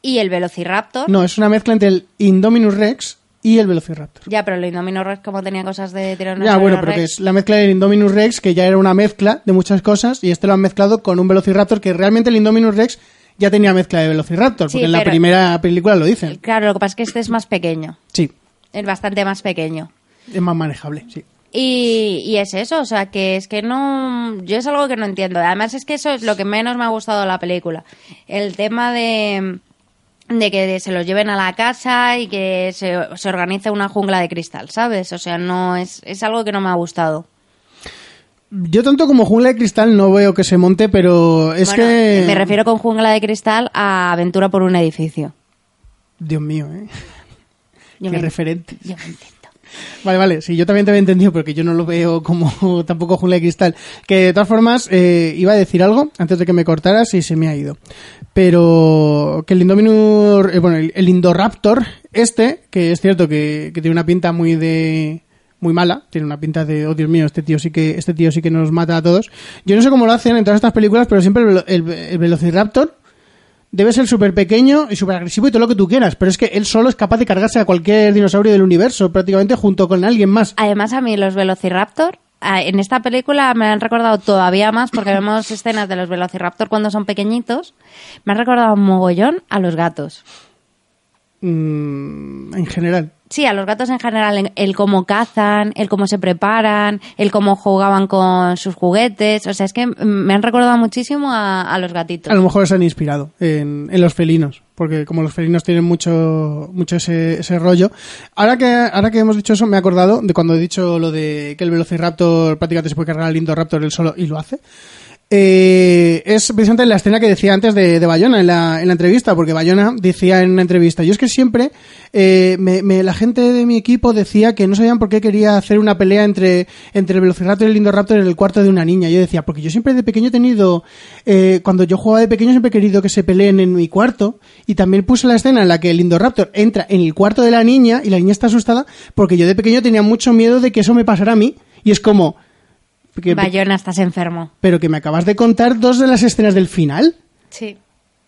y el Velociraptor. No, es una mezcla entre el Indominus Rex y el Velociraptor. Ya, pero el Indominus Rex como tenía cosas de Tyrannosaurus Ya, bueno, pero que es la mezcla del Indominus Rex, que ya era una mezcla de muchas cosas, y este lo han mezclado con un Velociraptor, que realmente el Indominus Rex ya tenía mezcla de Velociraptor, Sí, porque en la pero- primera película lo dicen. Claro, lo que pasa es que este es más pequeño, Sí, es bastante más pequeño. es más manejable, sí. Y, y es eso, o sea, que es que no. Yo es algo que no entiendo. Además, es que eso es lo que menos me ha gustado de la película. El tema de, de que se los lleven a la casa y que se, se organice una jungla de cristal, ¿sabes? O sea, no es, es algo que no me ha gustado. Yo tanto como Jungla de Cristal no veo que se monte, pero es Bueno, que... Me refiero con jungla de cristal a aventura por un edificio. Dios mío, ¿eh? Yo Qué me- referente. Yo me intento. Vale, vale, sí, yo también te había entendido porque yo no lo veo como tampoco Jungla de Cristal. Que de todas formas, eh, iba a decir algo antes de que me cortaras y se me ha ido. Pero que el Indominus, eh, bueno, el, el Indoraptor, este, que es cierto que, que tiene una pinta muy de muy mala, tiene una pinta de, oh Dios mío, este tío sí que este tío sí que nos mata a todos. Yo no sé cómo lo hacen en todas estas películas, pero siempre el, velo- el, el Velociraptor debe ser súper pequeño y súper agresivo y todo lo que tú quieras, pero es que él solo es capaz de cargarse a cualquier dinosaurio del universo, prácticamente junto con alguien más. Además, a mí los Velociraptor, en esta película me han recordado todavía más, porque vemos escenas de los Velociraptor cuando son pequeñitos, me han recordado un mogollón a los gatos. Mm, en general. Sí, a los gatos en general, en- el cómo cazan, el cómo se preparan, el cómo jugaban con sus juguetes, o sea, es que me han recordado muchísimo a, a los gatitos. A lo mejor se han inspirado en, en los felinos, porque como los felinos tienen mucho, mucho ese, ese rollo. Ahora que, ahora que hemos dicho eso, me he acordado de cuando he dicho lo de que el Velociraptor prácticamente se puede cargar al Indoraptor él solo y lo hace. Eh, es precisamente la escena que decía antes de, de Bayona en la, en la entrevista, porque Bayona decía en una entrevista, yo es que siempre eh, me, me- la gente de mi equipo decía que no sabían por qué quería hacer una pelea entre, entre el Velociraptor y el Indoraptor en el cuarto de una niña. Yo decía, porque yo siempre de pequeño he tenido, eh, cuando yo jugaba de pequeño siempre he querido que se peleen en mi cuarto y también puse la escena en la que el Indoraptor entra en el cuarto de la niña y la niña está asustada porque yo de pequeño tenía mucho miedo de que eso me pasara a mí y es como... que- Bayona, estás enfermo. pero que me acabas de contar dos de las escenas del final. Sí.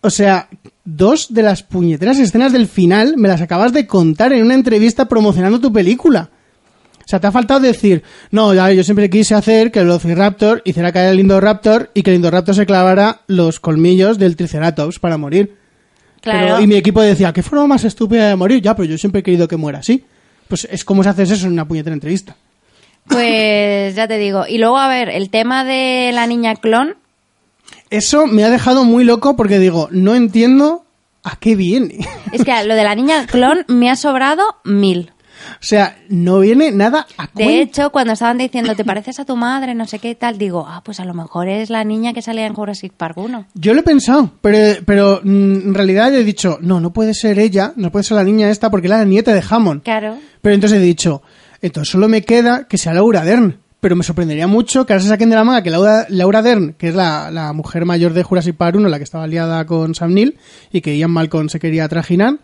O sea, dos de las puñeteras escenas del final me las acabas de contar en una entrevista promocionando tu película. O sea, te ha faltado decir, no, ya, yo siempre quise hacer que el Velociraptor hiciera caer el Indoraptor y que el Indoraptor se clavara los colmillos del Triceratops para morir. Claro. Pero- y mi equipo decía, ¿qué forma más estúpida de morir? Ya, pero yo siempre he querido que muera así. Pues es como si haces eso en una puñetera entrevista. Pues ya te digo. Y luego, a ver, el tema de la niña clon. Eso me ha dejado muy loco porque digo, no entiendo a qué viene. Es que lo de la niña clon me ha sobrado mil. o sea, no viene nada a De hecho, cuando estaban diciendo, ¿te pareces a tu madre? No sé qué tal, digo, ah, pues a lo mejor es la niña que salía en Jurassic Park 1. Yo lo he pensado, pero, pero mm, en realidad he dicho, no, no puede ser ella, no puede ser la niña esta porque es la nieta de Hammond. Claro. Pero entonces he dicho, entonces solo me queda que sea Laura Dern. Pero me sorprendería mucho que ahora se saquen de la manga que Laura, Laura Dern, que es la, la mujer mayor de Jurassic Park 1, la que estaba liada con Sam Neill y que Ian Malcolm se quería trajinar,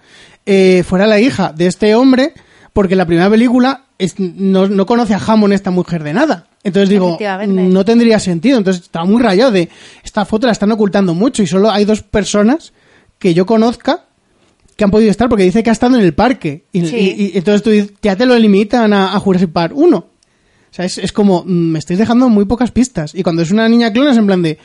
eh, fuera la hija de este hombre, porque en la primera película es- no, no conoce a Hammond esta mujer de nada. Entonces digo, no tendría sentido. Entonces estaba muy rayado de esta foto la están ocultando mucho y solo hay dos personas que yo conozca que han podido estar porque dice que ha estado en el parque. Y, Sí. y- y entonces tú dices, ya te lo limitan a, a Jurassic Park 1. O sea, es, es como, mm, me estáis dejando muy pocas pistas. Y cuando es una niña clon es en plan de,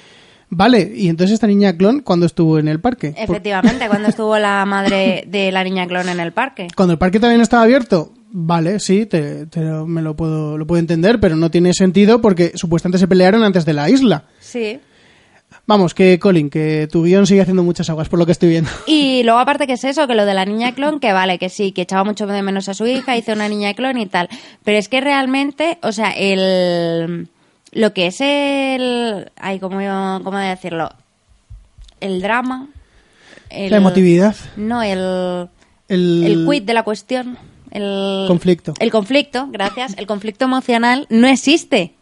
vale, y entonces esta niña clon cuando estuvo en el parque. Efectivamente, cuando estuvo la madre de la niña clon en el parque. cuando el parque no estaba abierto, vale, sí, te, me lo puedo, lo puedo entender, pero no tiene sentido porque supuestamente se pelearon antes de la isla. Sí. Vamos, que Colin, que tu guion sigue haciendo muchas aguas por lo que estoy viendo. Y luego aparte que es eso, que lo de la niña clon, que vale, que sí, que echaba mucho de menos a su hija, hizo una niña clon y tal. Pero es que realmente, o sea, el lo que es el ay, cómo cómo decirlo, el drama, el- La emotividad, No, el el, el quid de la cuestión, el Conflicto. El conflicto, gracias, el conflicto emocional no existe.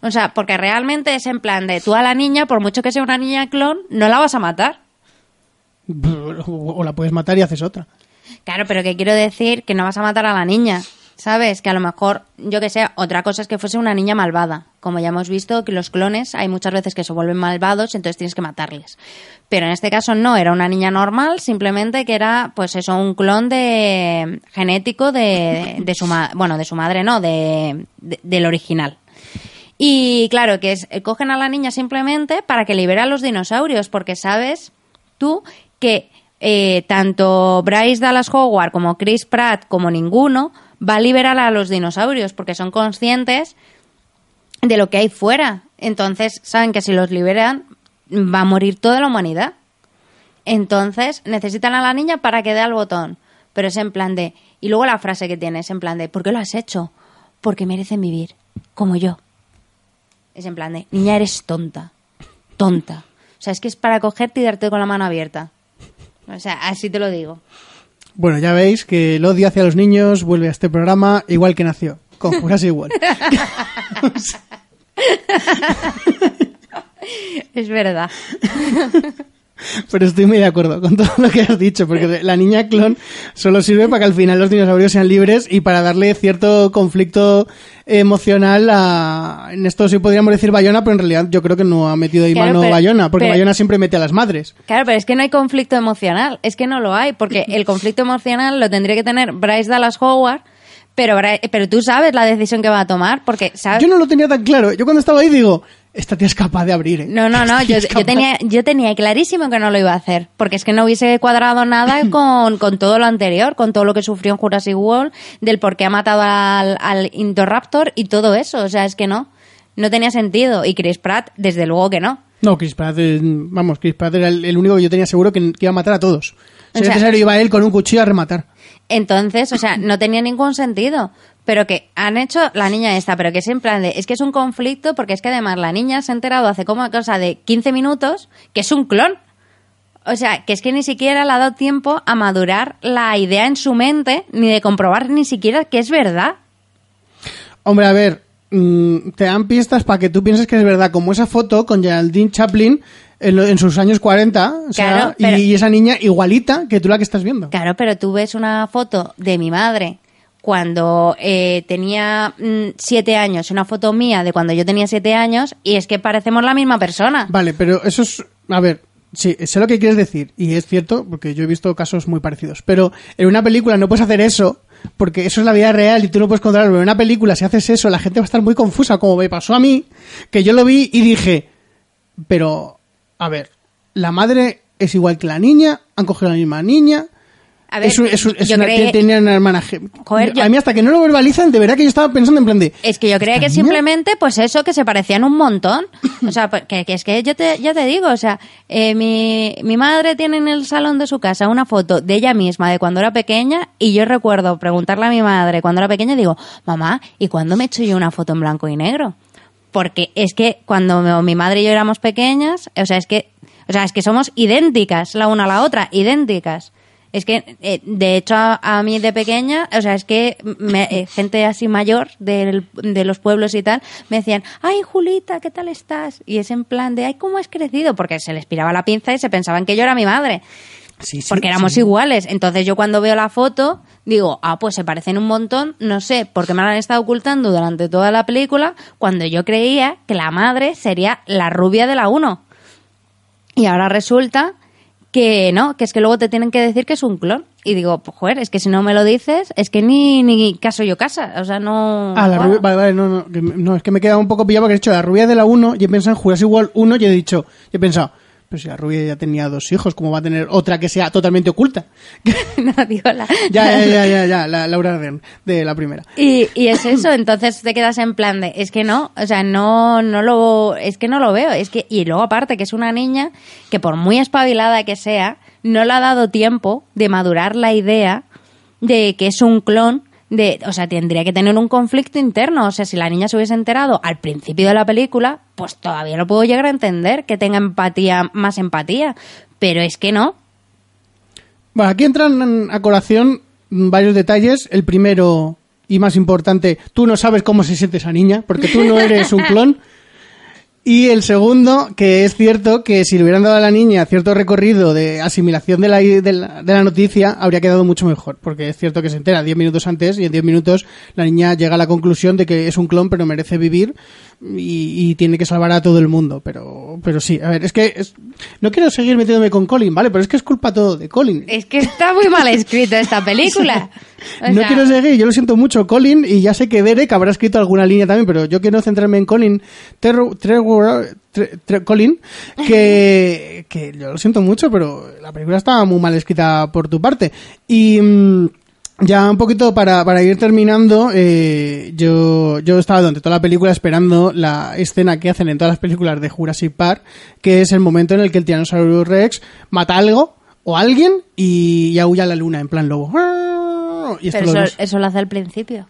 O sea, porque realmente es en plan de tú a la niña, por mucho que sea una niña clon, no la vas a matar. O la puedes matar y haces otra. Claro, pero que quiero decir que no vas a matar a la niña, ¿sabes? Que a lo mejor, yo que sé, otra cosa es que fuese una niña malvada. Como ya hemos visto que los clones hay muchas veces que se vuelven malvados, entonces tienes que matarles. Pero en este caso no, era una niña normal, simplemente que era, pues eso, un clon de genético de, de su ma- bueno, de su madre, no, de, de- del original. Y claro, que es, eh, cogen a la niña simplemente para que libere a los dinosaurios, porque sabes tú que eh, tanto Bryce Dallas Howard como Chris Pratt como ninguno va a liberar a los dinosaurios, porque son conscientes de lo que hay fuera. Entonces saben que si los liberan va a morir toda la humanidad. Entonces necesitan a la niña para que dé al botón. Pero es en plan de... Y luego la frase que tiene es en plan de... ¿Por qué lo has hecho? Porque merecen vivir, como yo. Es en plan de... Niña, eres tonta. Tonta. O sea, es que es para cogerte y darte con la mano abierta. O sea, así te lo digo. Bueno, ya veis que el odio hacia los niños vuelve a este programa igual que nació, con Jurassic World. Es verdad. Pero estoy muy de acuerdo con todo lo que has dicho, porque la niña clon solo sirve para que al final los dinosaurios sean libres y para darle cierto conflicto emocional a... En esto sí podríamos decir Bayona, pero en realidad yo creo que no ha metido ahí Claro, mano pero- Bayona, porque pero- Bayona siempre mete a las madres. Claro, pero es que no hay conflicto emocional. Es que no lo hay, porque el conflicto emocional lo tendría que tener Bryce Dallas Howard, pero, pero tú sabes la decisión que va a tomar, porque sabes... Yo no lo tenía tan claro. Yo cuando estaba ahí digo, esta tía es capaz de abrir, ¿eh? No, no, no, yo, yo tenía, yo tenía clarísimo que no lo iba a hacer, porque es que no hubiese cuadrado nada con, con todo lo anterior, con todo lo que sufrió en Jurassic World, del por qué ha matado al, al Indoraptor y todo eso, o sea, es que no, no tenía sentido, y Chris Pratt, desde luego que no. No, Chris Pratt, vamos, Chris Pratt era el, el único que yo tenía seguro que, que iba a matar a todos. Si O sea- necesario iba él con un cuchillo a rematar. Entonces, o sea, no tenía ningún sentido. Pero que han hecho la niña esta, pero que es en plan de, es que es un conflicto porque es que además la niña se ha enterado hace como cosa de 15 minutos que es un clon. O sea, que es que ni siquiera le ha dado tiempo a madurar la idea en su mente, ni de comprobar ni siquiera que es verdad. Hombre, a ver, mm, te dan pistas para que tú pienses que es verdad, como esa foto con Geraldine Chaplin en, lo- en sus años 40, o sea, y, esa niña igualita que tú la que estás viendo. Claro, pero tú ves una foto de mi madre cuando eh, tenía mm, siete años, una foto mía de cuando yo tenía siete años, y es que parecemos la misma persona. Vale, pero eso es, a ver, sí, sé lo que quieres decir, y es cierto, porque yo he visto casos muy parecidos, pero en una película no puedes hacer eso, porque eso es la vida real y tú no puedes controlarlo, en una película si haces eso la gente va a estar muy confusa, como me pasó a mí, que yo lo vi y dije, pero, a ver, la madre es igual que la niña, han cogido a la misma niña. A ver, es un- es un- es yo una, creí- tenía una hermana gem- Joder, yo- A mí hasta que no lo verbalizan, de verdad que yo estaba pensando en plan de... Es que yo creía ¿esta que simplemente, pues eso, que se parecían un montón. O sea, pues, que, que es que yo te, ya te digo, o sea, eh, mi, mi madre tiene en el salón de su casa una foto de ella misma de cuando era pequeña y yo recuerdo preguntarle a mi madre cuando era pequeña y digo, mamá, ¿y cuándo me he hecho yo una foto en blanco y negro? Porque es que cuando mi madre y yo éramos pequeñas, o sea, es que, o sea, es que somos idénticas la una a la otra, idénticas. Es que, eh, de hecho, a, a mí de pequeña, o sea, es que me- eh, gente así mayor del- de los pueblos y tal, me decían, ay, Julita, ¿qué tal estás? Y es en plan de, ay, ¿cómo has crecido? Porque se les piraba la pinza y se pensaban que yo era mi madre. Sí, sí, Porque éramos sí. iguales. Entonces yo cuando veo la foto, digo, ah, pues se parecen un montón, no sé, porque me la han estado ocultando durante toda la película, cuando yo creía que la madre sería la rubia de la 1. Y ahora resulta que no, que es que luego te tienen que decir que es un clon. Y digo, pues joder, es que si no me lo dices, es que ni, ni caso yo casa. O sea, no. Ah, la Wow. rubia, vale, vale, no, no, que no, es que me he quedado un poco pillado porque he dicho la rubia de la 1 y he pensado en Jurassic World 1 y he dicho, y he pensado, pero si la rubia ya tenía dos hijos, ¿cómo va a tener otra que sea totalmente oculta? no digo la. ya, ya, ya, ya, ya, la Laura Dern, de la primera. Y, y es eso, entonces te quedas en plan de, es que no, o sea, no, no lo, es que no lo veo, es que, y luego aparte que es una niña que por muy espabilada que sea, no le ha dado tiempo de madurar la idea de que es un clon de, o sea, tendría que tener un conflicto interno, o sea, si la niña se hubiese enterado al principio de la película, pues todavía lo puedo llegar a entender, que tenga empatía, más empatía, pero es que no, Bueno, aquí entran a colación varios detalles. El primero y más importante, tú no sabes cómo se siente esa niña, porque tú no eres un clon. Y el segundo, que es cierto que si le hubieran dado a la niña cierto recorrido de asimilación de la, de la, de la noticia, habría quedado mucho mejor. Porque es cierto que se entera 10 minutos antes y en 10 minutos la niña llega a la conclusión de que es un clon pero merece vivir y, y tiene que salvar a todo el mundo. Pero, pero sí, a ver, es que es- no quiero seguir metiéndome con Colin, ¿vale? Pero es que es culpa todo de Colin. es que está muy mal escrita esta película. O no sea, quiero seguir, yo lo siento mucho, Colin, y ya sé que Derek habrá escrito alguna línea también, pero yo quiero centrarme en Colin, Trevor- Colin, que, que yo lo siento mucho, pero la película estaba muy mal escrita por tu parte. Y mm, ya un poquito para, para ir terminando, eh, yo, yo estaba durante toda la película esperando la escena que hacen en todas las películas de Jurassic Park, que es el momento en el que el Tyrannosaurus Rex mata algo o alguien y, y aúlla a la luna en plan lobo. Y esto Pero lo eso, eso lo hace al principio.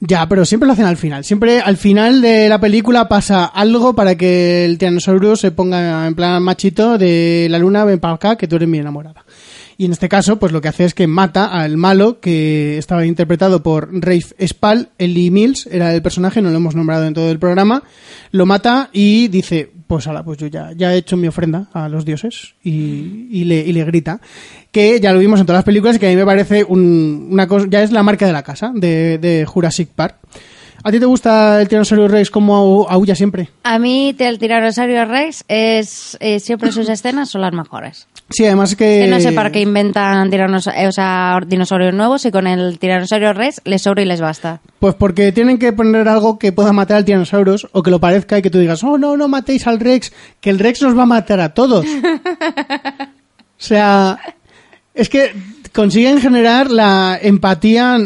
Ya, pero siempre lo hacen al final. Siempre al final de la película pasa algo para que el Tyrannosaurus se ponga en plan machito de la luna, ven para acá, que tú eres mi enamorada. Y en este caso, pues lo que hace es que mata al malo, que estaba interpretado por Rafe Spall, Ellie Mills, era el personaje, no lo hemos nombrado en todo el programa, lo mata y dice, pues ala, pues yo ya, ya he hecho mi ofrenda a los dioses, y, y le, y le grita, que ya lo vimos en todas las películas y que a mí me parece un- una cosa, ya es la marca de la casa, de, de Jurassic Park. ¿A ti te gusta el Tyrannosaurus Rex como aúlla siempre? A mí el Tiranosaurio Rex es eh, siempre sus escenas son las mejores. Sí, además que... Que no sé para qué inventan tiranosa- eh, o sea, dinosaurios nuevos y con el Tiranosaurio Rex les sobra y les basta. Pues porque tienen que poner algo que pueda matar al Tyrannosaurus o que lo parezca y que tú digas, oh no, no matéis al Rex, que el Rex nos va a matar a todos. o sea, es que consiguen generar la empatía,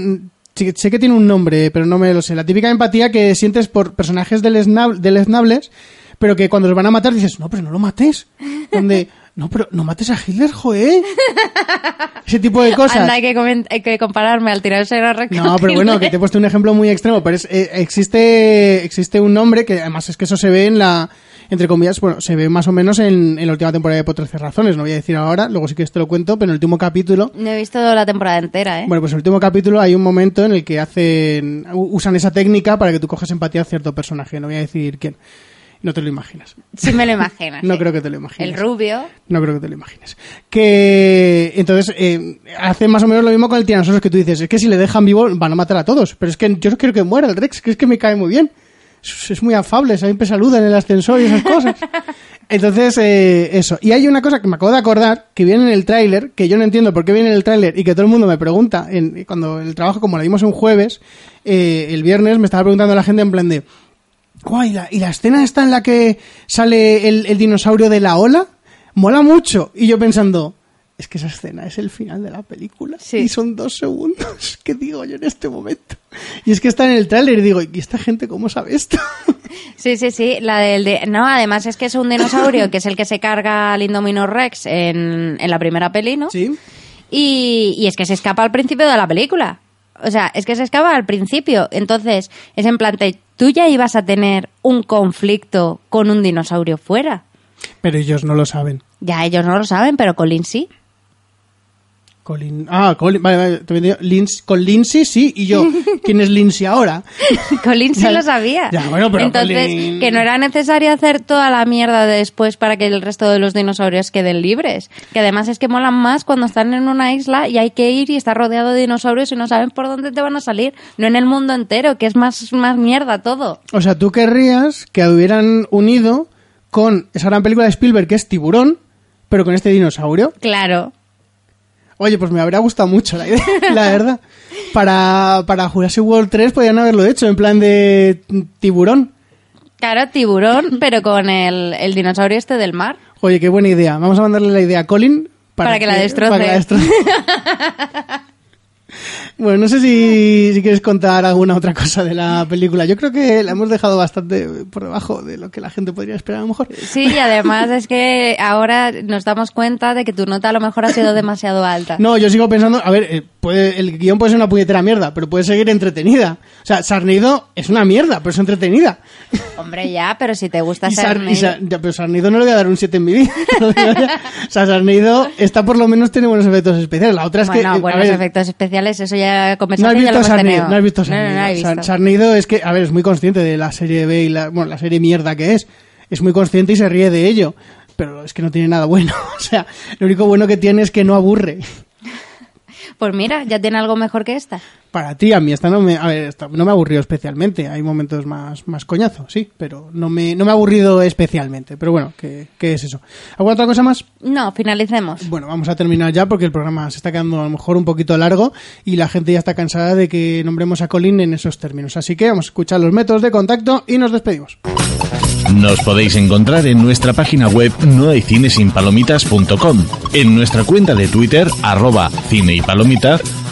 sí- sé que tiene un nombre, pero no me lo sé, la típica empatía que sientes por personajes delesnab- deleznables, pero que cuando los van a matar dices, no, pero no lo mates. Donde, no, pero no mates a Hitler, joder. Ese tipo de cosas. Anda, hay que, hay que compararme al Tiranosaurio Rex. No, con pero bueno, que te he puesto un ejemplo muy extremo, pero es, eh, existe, existe un nombre que además es que eso se ve en la, entre comillas, bueno, se ve más o menos en, en la última temporada de Por 13 razones, no voy a decir ahora, luego sí que te lo cuento, pero en el último capítulo, No he visto la temporada entera, ¿eh? bueno, pues en el último capítulo hay un momento en el que hacen, usan esa técnica para que tú cojas empatía a cierto personaje, no voy a decir quién. No te lo imaginas. Sí me lo imaginas. No creo que te lo imagines. El rubio. No creo que te lo imagines. Que entonces eh, hace más o menos lo mismo con el Tyrannosaurus que tú dices. Es que si le dejan vivo van a matar a todos. Pero es que yo no quiero que muera el Rex, que es que me cae muy bien. Es, es muy afable, siempre saluda en el ascensor y esas cosas. Entonces, eh, eso. Y hay una cosa que me acabo de acordar, que viene en el tráiler, que yo no entiendo por qué viene en el tráiler y que todo el mundo me pregunta, en, cuando el trabajo, como lo vimos un jueves, eh, el viernes me estaba preguntando la gente en plan de, Guay, la- ¿y la escena está en la que sale el, el dinosaurio de la ola? mola mucho. Y yo pensando, es que esa escena es el final de la película. Sí. Y son dos segundos. ¿Qué digo yo en este momento? Y es que está en el tráiler y digo, ¿y esta gente cómo sabe esto? Sí, sí, sí, la del... de- No, además es que es un dinosaurio que es el que se carga al Indominus Rex en, en la primera peli, ¿no? sí. Y, y es que se escapa al principio de la película. O sea, es que se escapa al principio. Entonces, es en plan, tú ya ibas a tener un conflicto con un dinosaurio fuera. Pero ellos no lo saben. Ya ellos no lo saben, pero Colin sí. Colin. Ah, Colin. Vale, vale. te entendido. Lins- con Lindsay sí. Y yo, ¿quién es Lindsay ahora? Colin sí Ya- lo sabía. ya, bueno, pero Entonces, Colin- que no era necesario hacer toda la mierda de después para que el resto de los dinosaurios queden libres. Que además es que molan más cuando están en una isla y hay que ir y estar rodeado de dinosaurios y no saben por dónde te van a salir. No en el mundo entero, que es más, más mierda todo. O sea, tú querrías que hubieran unido con esa gran película de Spielberg que es Tiburón, pero con este dinosaurio. Claro. Oye, pues me habría gustado mucho la idea, la verdad. Para, para Jurassic World 3 podrían haberlo hecho en plan de tiburón. Claro, tiburón, pero con el, el dinosaurio este del mar. Oye, qué buena idea. Vamos a mandarle la idea a Colin Para que la destroce. para que la destroce. bueno, no sé si, si quieres contar alguna otra cosa de la película. Yo creo que la hemos dejado bastante por debajo de lo que la gente podría esperar a lo mejor. Sí, y además es que ahora nos damos cuenta de que tu nota a lo mejor ha sido demasiado alta. No, yo sigo pensando, a ver, eh, puede, el guion puede ser una puñetera mierda, pero puede seguir entretenida. O sea, Sarnido es una mierda, pero es entretenida. Hombre, ya, pero si te gusta Y, ser Sar- y Sa- ya, pero Sarnido no le voy a dar un 7 en mi vida. o sea, Sarnido está por lo menos tiene buenos efectos especiales. La otra es que... Bueno, eh, a buenos ver, efectos especiales, eso ya No has visto Sarnido, no has visto No, no, Sarnido. no, Sar- visto. Sarnido es que, a ver, es muy consciente de la serie B y la, bueno, la serie mierda que es. Es muy consciente y se ríe de ello. Pero es que no tiene nada bueno. O sea, lo único bueno que tiene es que no aburre. Pues mira, ya tiene algo mejor que esta. Para ti, a mí esta no me, a ver, esta no me aburrió especialmente. Hay momentos más, más coñazo, sí, pero no me, no me ha aburrido especialmente. Pero bueno, ¿qué, qué es eso? ¿Alguna otra cosa más? No, finalicemos. Bueno, vamos a terminar ya porque el programa se está quedando a lo mejor un poquito largo y la gente ya está cansada de que nombremos a Colin en esos términos. Así que vamos a escuchar los métodos de contacto y nos despedimos. Nos podéis encontrar en nuestra página web nohaycinesinpalomitas.com, en nuestra cuenta de Twitter, arroba cine y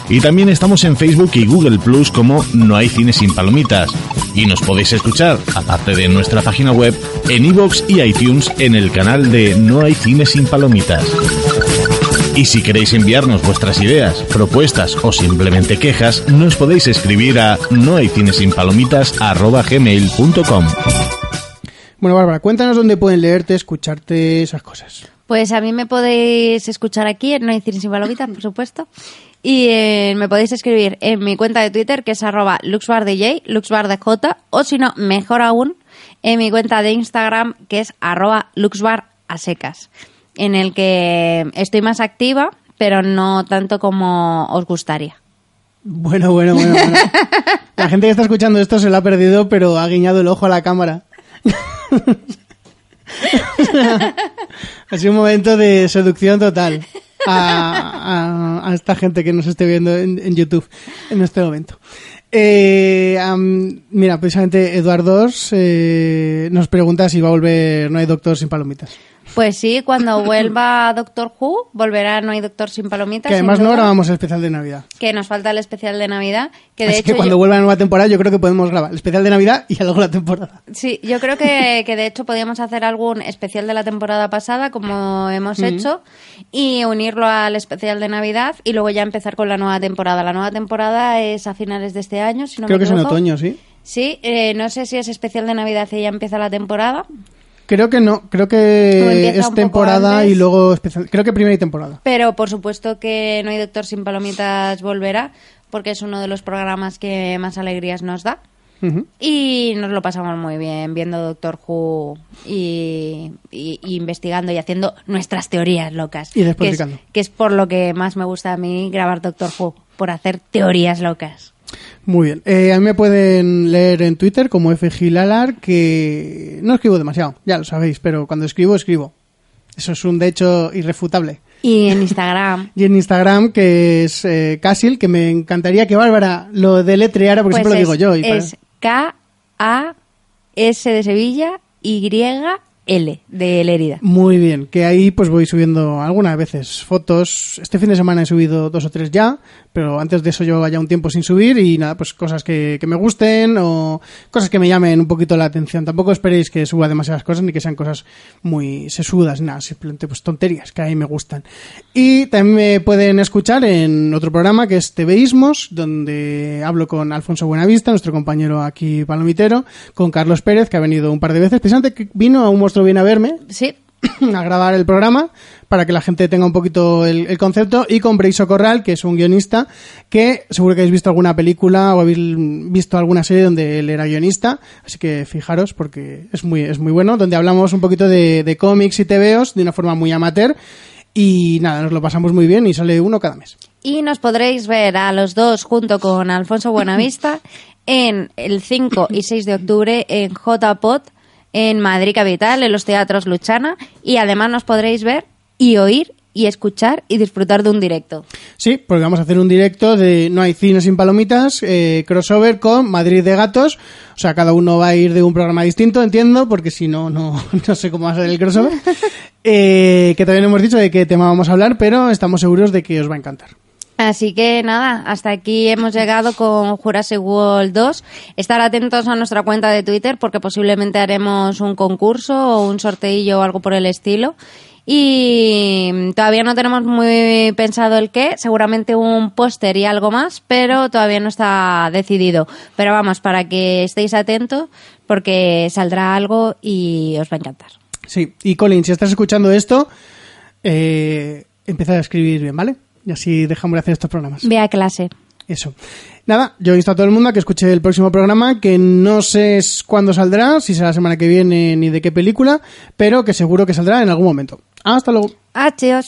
y también estamos en Facebook y Google Plus como No hay cine sin palomitas. Y nos podéis escuchar, aparte de nuestra página web, en iVoox y iTunes en el canal de No hay cine sin palomitas. Y si queréis enviarnos vuestras ideas, propuestas o simplemente quejas, nos podéis escribir a nohaycinesinpalomitas.gmail.com Bueno, Bárbara, cuéntanos dónde pueden leerte, escucharte, esas cosas. Pues a mí me podéis escuchar aquí en No cine sin palomitas, por supuesto. Y eh, me podéis escribir en mi cuenta de Twitter, que es arroba luxbardj, luxbardj, o si no, mejor aún, en mi cuenta de Instagram, que es arroba luxbarasecas, en el que estoy más activa, pero no tanto como os gustaría. Bueno, bueno, bueno, bueno. La gente que está escuchando esto se lo ha perdido, pero ha guiñado el ojo a la cámara. Ha sido un momento de seducción total a, esta gente que nos esté viendo en, YouTube en este momento. Eh, mira, precisamente Eduardo eh, nos pregunta si va a volver No hay doctor sin palomitas. Pues sí, cuando vuelva Doctor Who, volverá No hay Doctor sin palomitas. Que además no grabamos el especial de Navidad. que nos falta el especial de Navidad, que de Así hecho que cuando yo- vuelva la nueva temporada yo creo que podemos grabar el especial de Navidad y luego la temporada. sí, yo creo que, que de hecho podíamos hacer algún especial de la temporada pasada, como hemos hecho, y unirlo al especial de Navidad y luego ya empezar con la nueva temporada. La nueva temporada es a finales de este año, si no creo me que es en equivoco. otoño, ¿sí? Sí, eh, no sé si es especial de Navidad y ya empieza la temporada, Creo que no, creo que es temporada y luego especial. Creo que primera y temporada. pero por supuesto que No hay Doctor sin Palomitas volverá, porque es uno de los programas que más alegrías nos da. Y nos lo pasamos muy bien viendo Doctor Who y, y- y investigando y haciendo nuestras teorías locas. Y que es, que es por lo que más me gusta a mí grabar Doctor Who, por hacer teorías locas. Muy bien. Eh, a mí me pueden leer en Twitter como FGilalar, que no escribo demasiado, ya lo sabéis, pero cuando escribo, escribo. Eso es un de hecho irrefutable. Y en Instagram. Y en Instagram, que es eh, Casil, que me encantaría que Bárbara lo deletreara, porque pues siempre lo digo yo. y para- es K-A-S de Sevilla, L de Lérida. Muy bien, que ahí pues voy subiendo algunas veces fotos. Este fin de semana he subido dos o tres ya, pero antes de eso llevaba ya un tiempo sin subir y nada, pues cosas que, que me gusten o cosas que me llamen un poquito la atención. Tampoco esperéis que suba demasiadas cosas ni que sean cosas muy sesudas, nada, simplemente pues tonterías que a mí me gustan. Y también me pueden escuchar en otro programa que es TVismos, donde hablo con Alfonso Buenavista, nuestro compañero aquí palomitero, con Carlos Pérez, que ha venido un par de veces, precisamente que vino a un monstruo viene a verme Sí. a grabar el programa para que la gente tenga un poquito el, el concepto y con Breiso Corral, que es un guionista que seguro que habéis visto alguna película o habéis visto alguna serie donde él era guionista, así que fijaros porque es muy, es muy bueno, donde hablamos un poquito de, de cómics y tebeos de una forma muy amateur y nada, nos lo pasamos muy bien y sale uno cada mes. Y nos podréis ver a los dos junto con Alfonso Buenavista en el 5 y 6 de octubre en JPOT en Madrid Capital, en los teatros Luchana. Y además nos podréis ver y oír y escuchar y disfrutar de un directo. Sí, porque vamos a hacer un directo de No hay cine sin palomitas, eh, crossover con Madrid de Gatos. O sea, cada uno va a ir de un programa distinto, entiendo, porque si no, no, no sé cómo va a ser el crossover. Eh, que no hemos dicho de qué tema vamos a hablar, pero estamos seguros de que os va a encantar. Así que nada, hasta aquí hemos llegado con Jurassic World 2. Estar atentos a nuestra cuenta de Twitter porque posiblemente haremos un concurso o un sorteillo o algo por el estilo. Y todavía no tenemos muy pensado el qué, seguramente un póster y algo más, pero todavía no está decidido. Pero vamos, para que estéis atentos porque saldrá algo y os va a encantar. Sí, y Colin, si estás escuchando esto, eh, empieza a escribir bien, ¿vale? Y así dejamos de hacer estos programas. Ve a clase. Eso. Nada, yo insto a todo el mundo a que escuche el próximo programa, que no sé cuándo saldrá, si será la semana que viene ni de qué película, pero que seguro que saldrá en algún momento. Hasta luego. Adiós.